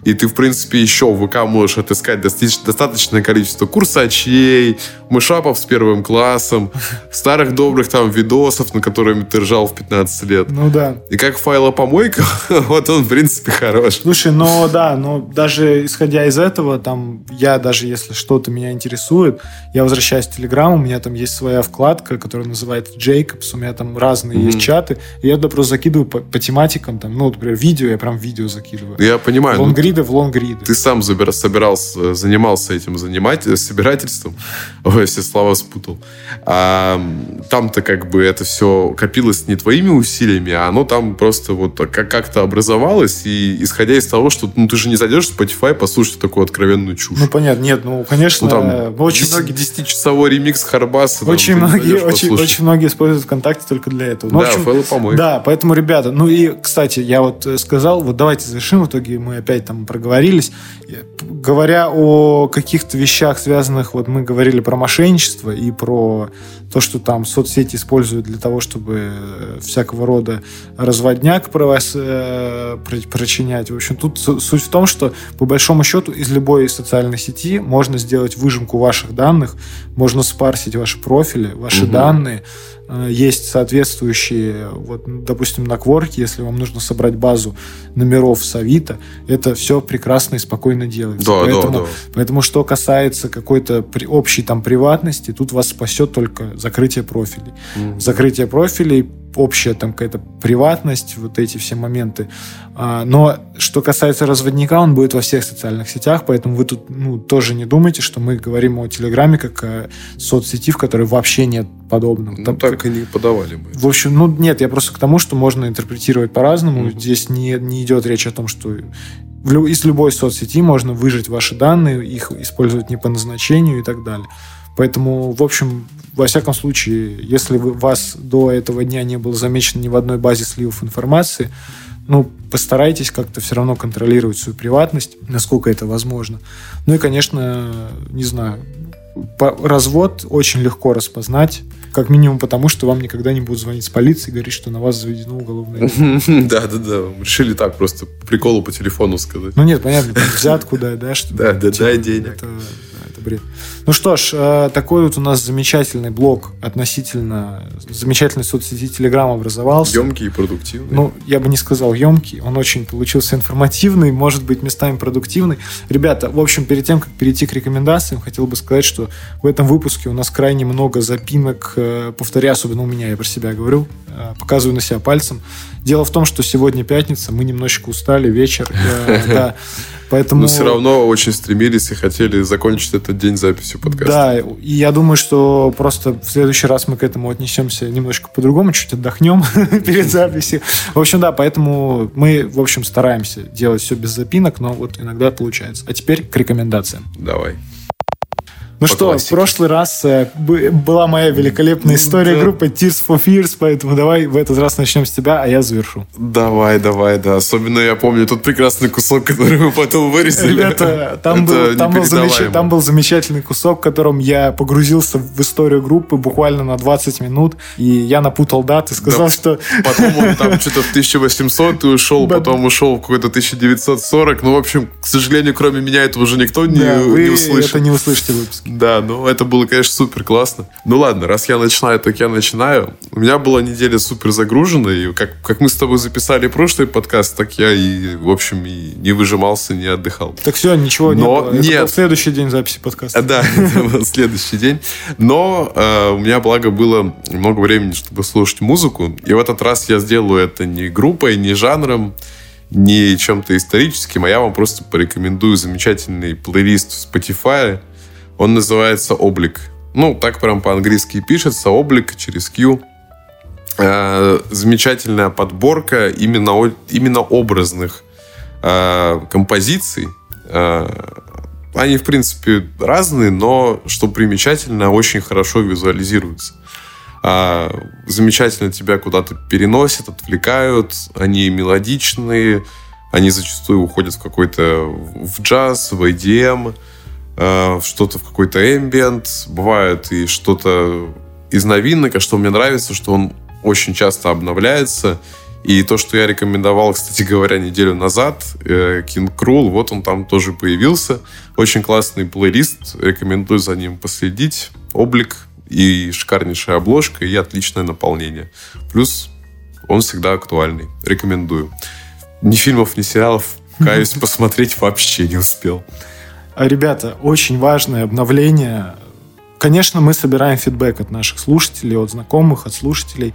И ты, в принципе, еще в ВК можешь отыскать достаточное количество курсачей, мышапов с первым классом, *laughs* старых добрых там видосов, на которыми ты ржал в 15 лет. Ну да. И как файлопомойка, *laughs* вот он, в принципе, хорош. Слушай, ну да, но даже исходя из этого, там, я даже если что-то меня интересует, я возвращаюсь в Телеграм, у меня там есть своя вкладка, которая называется Jacobs, у меня там разные mm-hmm. есть чаты, и я туда просто закидываю по, по тематикам, там, ну, например, видео, я прям видео закидываю. Я понимаю. Лонгриды в лонгриды. Ты сам собирался, занимался этим занимать, собирательством, *laughs* Ой, все слова спутал. А, там-то как бы это все копилось не твоими усилиями, а оно там просто вот как-то образовалось, и исходя из того, что ну, ты же не зайдешь в Spotify послушать такую откровенную чушь. Ну, понятно, нет, ну, конечно, ну, там очень 10, многие... 10-часовой ремикс Харбаса. Очень, там, многие, очень, очень многие используют ВКонтакте только для этого. Ну, да, общем, помой. Да, поэтому, ребята, ну и, кстати, я вот э, сказал, вот давайте завершим, в итоге мы опять там проговорились. Говоря о каких-то вещах, связанных, вот мы говорили про мошенничество и про то, что там соцсети используют для того, чтобы э, всякого рода разводняк про вас э, причинять. В общем, тут суть в том, что по большому счету из любой социальной сети можно сделать выжимку ваших данных, можно спарсить ваши профили, ваши угу. данные, Э, есть соответствующие, вот, допустим, на Кворке, если вам нужно собрать базу номеров с Авито, это все прекрасно и спокойно делается. Да, поэтому, да, да. поэтому, что касается какой-то общей там приватности, тут вас спасет только закрытие профилей. Mm-hmm. Закрытие профилей общая там какая-то приватность, вот эти все моменты. А, но что касается разводника, он будет во всех социальных сетях, поэтому вы тут ну, тоже не думайте, что мы говорим о Телеграме как о соцсети, в которой вообще нет подобного. Ну, там, так и не подавали бы. В общем, ну, нет, я просто к тому, что можно интерпретировать по-разному. Mm-hmm. Здесь не, не идет речь о том, что из любой соцсети можно выжать ваши данные, их использовать не по назначению и так далее. Поэтому, в общем, во всяком случае, если вы, вас до этого дня не было замечено ни в одной базе сливов информации, ну, постарайтесь как-то все равно контролировать свою приватность, насколько это возможно. Ну и, конечно, не знаю, развод очень легко распознать, как минимум потому, что вам никогда не будут звонить с полиции и говорить, что на вас заведено уголовное. Да, да, да. Решили так просто приколу по телефону сказать. Ну нет, понятно, взятку дай, да? Да, да, дай денег это бред. Ну что ж, э, такой вот у нас замечательный блог относительно замечательной соцсети Telegram образовался. Емкий и продуктивный. Ну, я бы не сказал емкий, он очень получился информативный, может быть, местами продуктивный. Ребята, в общем, перед тем, как перейти к рекомендациям, хотел бы сказать, что в этом выпуске у нас крайне много запинок, э, повторяю, особенно у меня, я про себя говорю, э, показываю на себя пальцем. Дело в том, что сегодня пятница, мы немножечко устали, вечер, *laughs* да, Поэтому... Но все равно очень стремились и хотели закончить этот день записью подкаста. Да, и я думаю, что просто в следующий раз мы к этому отнесемся немножко по-другому, чуть отдохнем *laughs* перед записью. В общем, да, поэтому мы, в общем, стараемся делать все без запинок, но вот иногда получается. А теперь к рекомендациям. Давай. Ну что, классике. в прошлый раз э, была моя великолепная история да. группы Tears for Fears, поэтому давай в этот раз начнем с тебя, а я завершу. Давай, давай, да. Особенно я помню тот прекрасный кусок, *laughs* который мы потом вырезали. Это, там, был, там, был замеч... там был замечательный кусок, в котором я погрузился в историю группы буквально на 20 минут, и я напутал даты, сказал, да, что... Потом он там *laughs* что-то в 1800 ты ушел, потом ушел в какой-то 1940. Ну, в общем, к сожалению, кроме меня это уже никто не, да, не услышит. это не услышите в выпуске. Да, ну это было, конечно, супер классно. Ну ладно, раз я начинаю, так я начинаю. У меня была неделя супер загружена, и как, как мы с тобой записали прошлый подкаст, так я и, в общем, и не выжимался, не отдыхал. Так все, ничего Но не было. Нет. был следующий день записи подкаста. Да, *laughs* это был следующий день. Но э, у меня, благо, было много времени, чтобы слушать музыку. И в этот раз я сделаю это не группой, не жанром, не чем-то историческим, а я вам просто порекомендую замечательный плейлист в Spotify, он называется «Облик». Ну, так прям по-английски пишется. «Облик» через Q. Э, замечательная подборка именно, именно образных э, композиций. Э, они, в принципе, разные, но, что примечательно, очень хорошо визуализируются. А, замечательно тебя куда-то переносят, отвлекают, они мелодичные, они зачастую уходят в какой-то в джаз, в EDM, э, что-то в какой-то ambient, бывает и что-то из новинок, а что мне нравится, что он очень часто обновляется. И то, что я рекомендовал, *laughs* кстати говоря, неделю назад, э, King Cruel, вот он там тоже появился. Очень классный плейлист, рекомендую за ним последить. Облик и шикарнейшая обложка, и отличное наполнение. Плюс он всегда актуальный. Рекомендую. Ни фильмов, ни сериалов, *laughs* каюсь, посмотреть вообще не успел. Ребята, очень важное обновление. Конечно, мы собираем фидбэк от наших слушателей, от знакомых, от слушателей.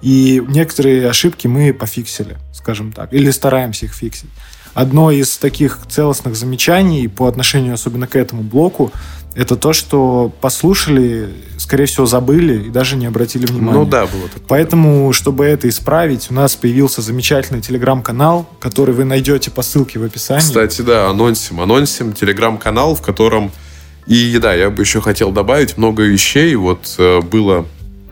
И некоторые ошибки мы пофиксили, скажем так, или стараемся их фиксить. Одно из таких целостных замечаний по отношению особенно к этому блоку это то, что послушали, скорее всего, забыли и даже не обратили внимания. Ну да, было такое. Поэтому, чтобы это исправить, у нас появился замечательный телеграм-канал, который вы найдете по ссылке в описании. Кстати, да, анонсим. Анонсим телеграм-канал, в котором... И да, я бы еще хотел добавить много вещей. Вот э, было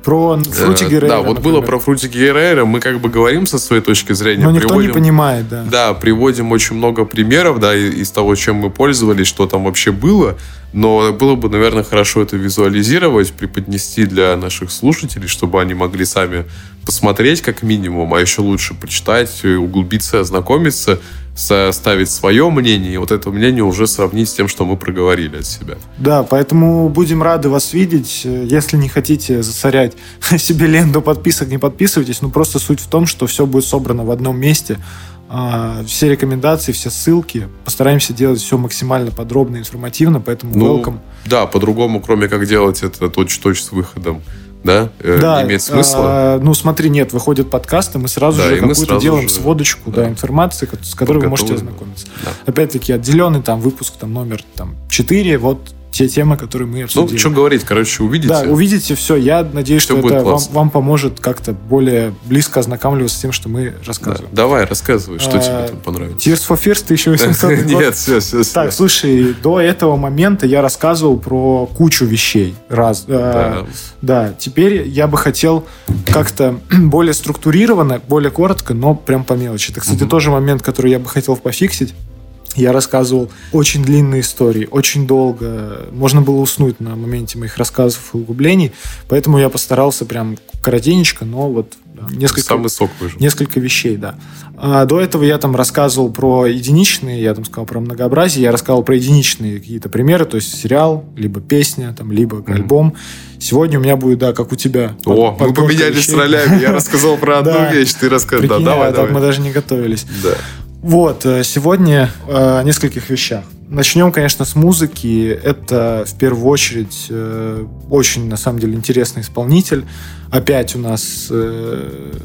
про Фрути Геррера. Да, вот например. было про Фрути Геррера. Мы как бы говорим со своей точки зрения. Но никто приводим, не понимает, да. Да, приводим очень много примеров, да, из того, чем мы пользовались, что там вообще было. Но было бы, наверное, хорошо это визуализировать, преподнести для наших слушателей, чтобы они могли сами посмотреть как минимум, а еще лучше почитать, углубиться, ознакомиться, составить свое мнение, и вот это мнение уже сравнить с тем, что мы проговорили от себя. Да, поэтому будем рады вас видеть. Если не хотите засорять *laughs* себе ленту подписок, не подписывайтесь. Ну, просто суть в том, что все будет собрано в одном месте. А, все рекомендации, все ссылки. Постараемся делать все максимально подробно и информативно, поэтому ну, welcome. Да, по-другому, кроме как делать это точь-точь с выходом да? Э, да, не имеет смысла. А, ну, смотри, нет, выходят подкасты, мы сразу да, же какую-то делаем же... сводочку да. Да, информации, с которой вы можете ознакомиться. Да. Опять-таки, отделенный там выпуск, там номер там, 4, вот те темы, которые мы обсудили. Ну, что говорить, короче, увидите. Да, увидите все. Я надеюсь, все что это вам, вам поможет как-то более близко ознакомливаться с тем, что мы рассказываем. Да. Давай, рассказывай, что а, тебе там понравилось. Tears for Fears *laughs* 1800 Нет, все, все, все. Так, слушай, до этого момента я рассказывал про кучу вещей. Раз. А, да. теперь я бы хотел как-то *clears throat* более структурированно, более коротко, но прям по мелочи. Это, кстати, тоже момент, который я бы хотел пофиксить. Я рассказывал очень длинные истории, очень долго. Можно было уснуть на моменте моих рассказов и углублений, поэтому я постарался прям коротенечко, но вот да, несколько, Самый сок выжил. несколько вещей, да. А до этого я там рассказывал про единичные, я там сказал про многообразие, я рассказывал про единичные какие-то примеры, то есть сериал, либо песня, там, либо mm-hmm. альбом. Сегодня у меня будет, да, как у тебя. О, мы поменялись вещей. ролями. Я рассказал про *laughs* одну вещь, ты рассказал. Да, давай, давай. мы даже не готовились. Да. Вот, э, сегодня э, о нескольких вещах. Начнем, конечно, с музыки. Это, в первую очередь, э, очень, на самом деле, интересный исполнитель. Опять у нас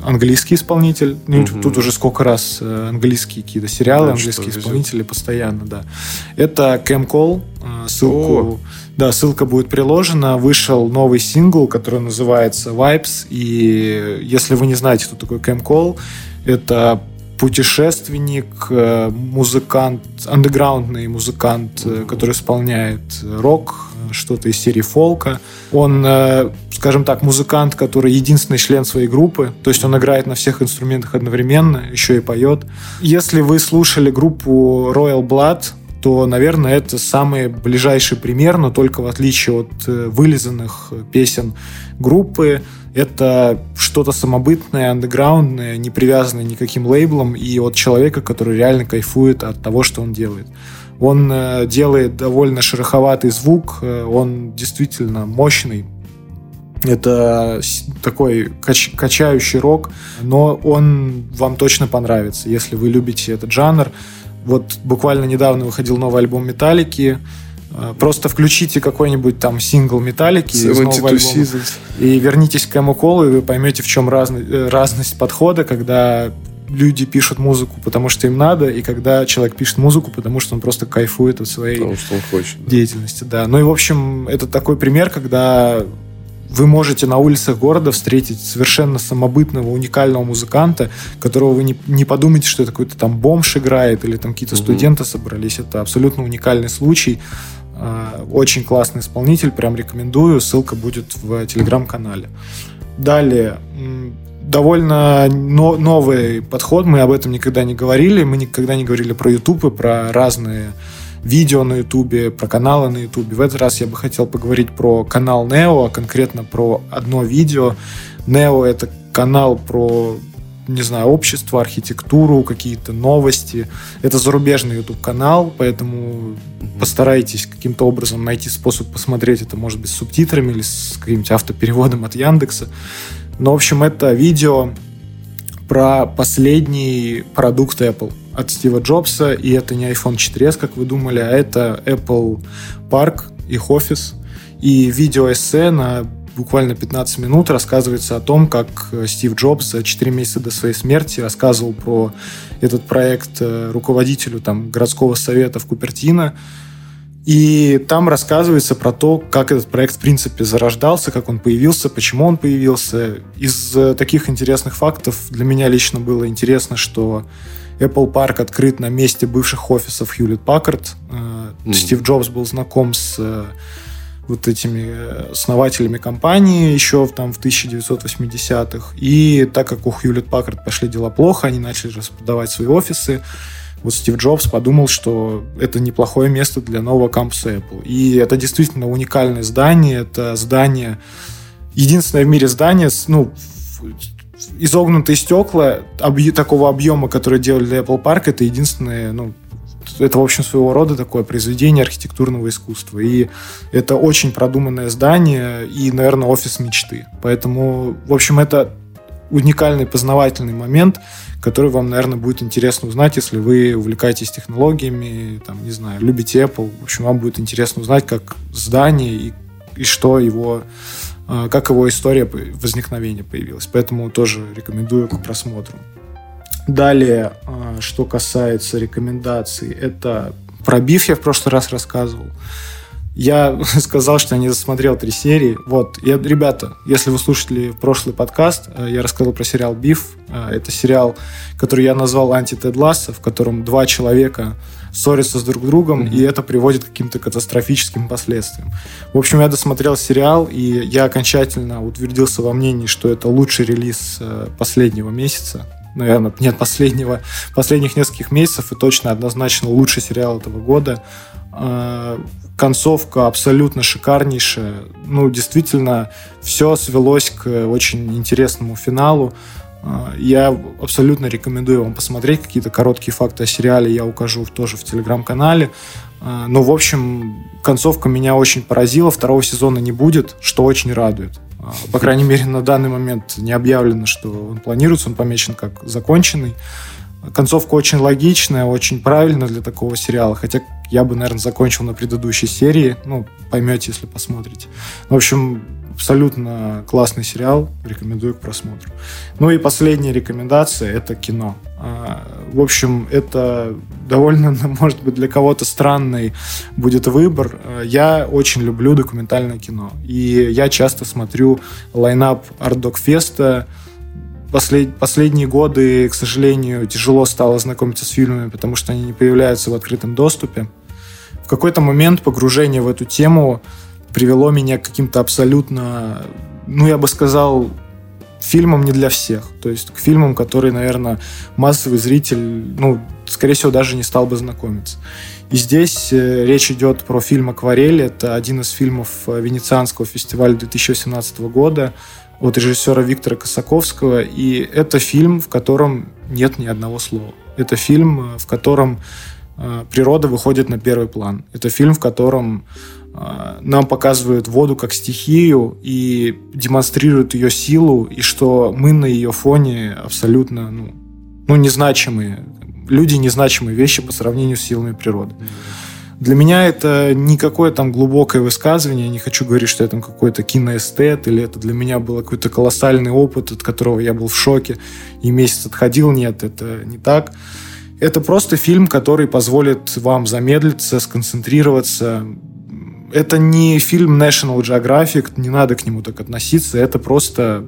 английский исполнитель. Mm-hmm. Тут уже сколько раз английские какие-то сериалы, да, английские исполнители везет. постоянно, да. Это Кэм Кол. Ссылку... Да, ссылка будет приложена. Вышел новый сингл, который называется Vibes. И если вы не знаете, кто такой Кэм Кол, это путешественник, э, музыкант, андеграундный музыкант, э, который исполняет рок, что-то из серии фолка. Он, э, скажем так, музыкант, который единственный член своей группы, то есть он играет на всех инструментах одновременно, еще и поет. Если вы слушали группу Royal Blood, то, наверное, это самый ближайший пример, но только в отличие от вылизанных песен группы, это что-то самобытное, андеграундное, не привязанное никаким лейблом и от человека, который реально кайфует от того, что он делает. Он э, делает довольно шероховатый звук, э, он действительно мощный. Это такой кач качающий рок, но он вам точно понравится, если вы любите этот жанр. Вот буквально недавно выходил новый альбом Металлики, просто включите какой-нибудь там сингл Металлики из нового альбома и вернитесь к Эму Колу, и вы поймете, в чем разность, э, разность подхода, когда люди пишут музыку, потому что им надо, и когда человек пишет музыку, потому что он просто кайфует от своей потому что он хочет, да. деятельности. Да. Ну и, в общем, это такой пример, когда вы можете на улицах города встретить совершенно самобытного, уникального музыканта, которого вы не, не подумаете, что это какой-то там бомж играет или там какие-то угу. студенты собрались. Это абсолютно уникальный случай. А, очень классный исполнитель, прям рекомендую. Ссылка будет в телеграм-канале. Далее, довольно но, новый подход, мы об этом никогда не говорили, мы никогда не говорили про YouTube и про разные видео на YouTube, про каналы на YouTube. В этот раз я бы хотел поговорить про канал Neo, а конкретно про одно видео. Neo — это канал про не знаю, общество, архитектуру, какие-то новости. Это зарубежный YouTube-канал, поэтому mm-hmm. постарайтесь каким-то образом найти способ посмотреть это, может быть, с субтитрами или с каким-нибудь автопереводом от Яндекса. Но, в общем, это видео про последний продукт Apple от Стива Джобса, и это не iPhone 4s, как вы думали, а это Apple Park, их офис, и видеоэссе на буквально 15 минут рассказывается о том, как э, Стив Джобс за 4 месяца до своей смерти рассказывал про этот проект э, руководителю там, городского совета в Купертино. И там рассказывается про то, как этот проект в принципе зарождался, как он появился, почему он появился. Из э, таких интересных фактов для меня лично было интересно, что Apple Park открыт на месте бывших офисов Hewlett Packard. Mm-hmm. Стив Джобс был знаком с вот этими э, основателями компании еще там в 1980-х. И так как у Hewlett Packard пошли дела плохо, они начали распродавать свои офисы. вот Стив Джобс подумал, что это неплохое место для нового кампуса Apple. И это действительно уникальное здание. Это здание, единственное в мире здание, ну, изогнутые стекла такого объема, который делали для Apple Park, это единственное, ну, это, в общем, своего рода такое произведение архитектурного искусства. И это очень продуманное здание и, наверное, офис мечты. Поэтому, в общем, это уникальный познавательный момент, который вам, наверное, будет интересно узнать, если вы увлекаетесь технологиями, там, не знаю, любите Apple. В общем, вам будет интересно узнать, как здание и, и что его а, как его история возникновения появилась. Поэтому тоже рекомендую к просмотру. Далее, а, что касается рекомендаций, это про Биф я в прошлый раз рассказывал. Я *laughs* сказал, что я не засмотрел три серии. Вот, я, ребята, если вы слушали прошлый подкаст, э, я рассказал про сериал «Биф». Э, это сериал, который я назвал «Анти-Тед Ласса», в котором два человека ссорятся с друг другом, mm-hmm. и это приводит к каким-то катастрофическим последствиям. В общем, я досмотрел сериал, и я окончательно утвердился во мнении, что это лучший релиз э, последнего месяца наверное, *laughs* нет, последнего, последних нескольких месяцев и точно однозначно лучший сериал этого года. Э, концовка абсолютно шикарнейшая. Ну, действительно, все свелось к очень интересному финалу. Э, я абсолютно рекомендую вам посмотреть какие-то короткие факты о сериале. Я укажу тоже в телеграм-канале. Э, но, в общем, концовка меня очень поразила. Второго сезона не будет, что очень радует. По крайней мере, на данный момент не объявлено, что он планируется. Он помечен как законченный. Концовка очень логичная, очень правильная для такого сериала. Хотя я бы, наверное, закончил на предыдущей серии. Ну, поймете, если посмотрите. В общем, абсолютно классный сериал. Рекомендую к просмотру. Ну и последняя рекомендация – это кино. А, в общем, это довольно, *laughs* может быть, для кого-то странный будет выбор. Я очень люблю документальное кино. И я часто смотрю лайнап Артдокфеста, послед, последние годы, к сожалению, тяжело стало знакомиться с фильмами, потому что они не появляются в открытом доступе. В какой-то момент погружение в эту тему привело меня к каким-то абсолютно, ну, я бы сказал, фильмам не для всех. То есть к фильмам, которые, наверное, массовый зритель, ну, скорее всего, даже не стал бы знакомиться. И здесь э, речь идет про фильм «Акварель». Это один из фильмов э, Венецианского фестиваля 2018 года от режиссера Виктора Косаковского. И это фильм, в котором нет ни одного слова. Это фильм, э, в котором природа выходит на первый план. Это фильм, в котором нам показывают воду как стихию и демонстрируют ее силу, и что мы на ее фоне абсолютно ну, ну, незначимые. Люди незначимые вещи по сравнению с силами природы. Для меня это не какое там глубокое высказывание, я не хочу говорить, что я там какой-то киноэстет, или это для меня был какой-то колоссальный опыт, от которого я был в шоке и месяц отходил. Нет, это не так. Это просто фильм, который позволит вам замедлиться, сконцентрироваться. Это не фильм National Geographic, не надо к нему так относиться. Это просто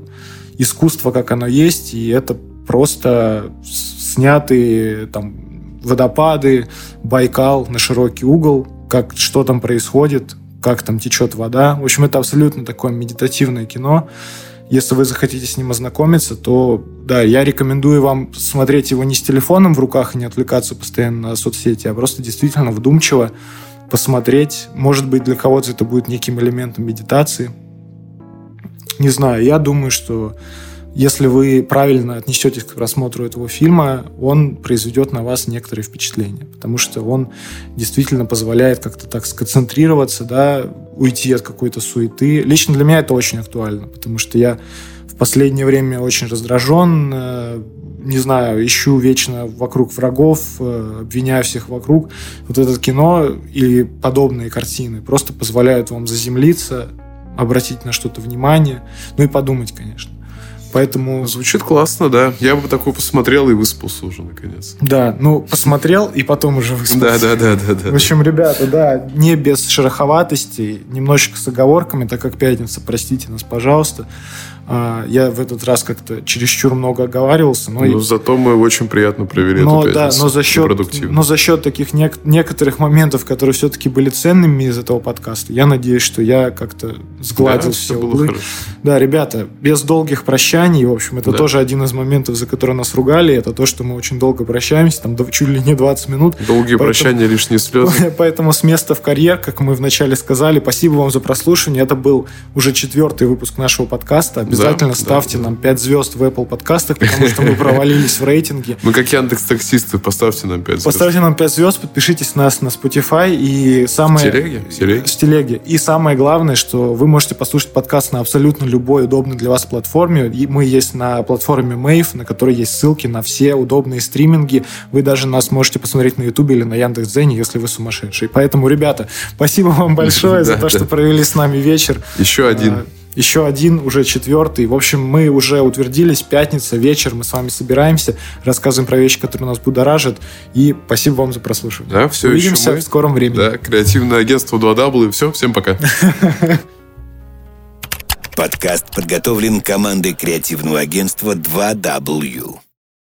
искусство, как оно есть, и это просто снятые там водопады, Байкал на широкий угол, как, что там происходит, как там течет вода. В общем, это абсолютно такое медитативное кино. Если вы захотите с ним ознакомиться, то да, я рекомендую вам смотреть его не с телефоном в руках и не отвлекаться постоянно на соцсети, а просто действительно вдумчиво посмотреть. Может быть, для кого-то это будет неким элементом медитации. Не знаю, я думаю, что если вы правильно отнесетесь к просмотру этого фильма, он произведет на вас некоторые впечатления, потому что он действительно позволяет как-то так сконцентрироваться, да, уйти от какой-то суеты. Лично для меня это очень актуально, потому что я в последнее время очень раздражен, э, не знаю, ищу вечно вокруг врагов, э, обвиняю всех вокруг. Вот это кино или подобные картины просто позволяют вам заземлиться, обратить на что-то внимание, ну и подумать, конечно. Поэтому... Звучит классно, да. Я бы такой посмотрел и выспался уже, наконец. Да, ну, посмотрел и потом уже выспался. Да, да, да, да. да В общем, ребята, да, не без шероховатостей, немножечко с оговорками, так как пятница, простите нас, пожалуйста. А, я в этот раз как-то чересчур много оговаривался. Но ну, и... зато мы очень приятно провели но, эту да, но за счет, но за счет таких нек- некоторых моментов, которые все-таки были ценными из этого подкаста, я надеюсь, что я как-то сгладил да, все, было хорошо. Да, ребята, без долгих прощаний. В общем, это Да. тоже один из моментов, за который нас ругали. Это то, что мы очень долго прощаемся, там чуть ли не 20 минут. Долгие Поэтому- прощания, лишние слезы. *laughs* Поэтому с места в карьер, как мы вначале сказали, спасибо вам за прослушивание. Это был уже четвертый выпуск нашего подкаста. Обязательно Да, ставьте да, нам 5 звезд в Apple подкастах, потому что мы провалились в рейтинге. Мы *laughs* как Яндекс таксисты, поставьте нам 5 звезд. Поставьте нам 5 звезд, подпишитесь на нас на Spotify и самое... В телеге? В телеге? И самое главное, что вы можете послушать подкаст на абсолютно любой удобной для вас платформе. И мы есть на платформе Mave, на которой есть ссылки на все удобные стриминги. Вы даже нас можете посмотреть на YouTube или на Яндекс.Дзене, если вы сумасшедший. Поэтому, ребята, спасибо вам *laughs* большое за то, что провели с нами вечер. Еще один. Еще один, уже четвертый. В общем, мы уже утвердились. Пятница, вечер. Мы с вами собираемся, рассказываем про вещи, которые нас будоражат. И спасибо вам за прослушивание. Да, все еще Увидимся мы. в скором времени. Да, креативное агентство 2W. Все, всем пока. *laughs* Подкаст подготовлен командой креативного агентства 2W.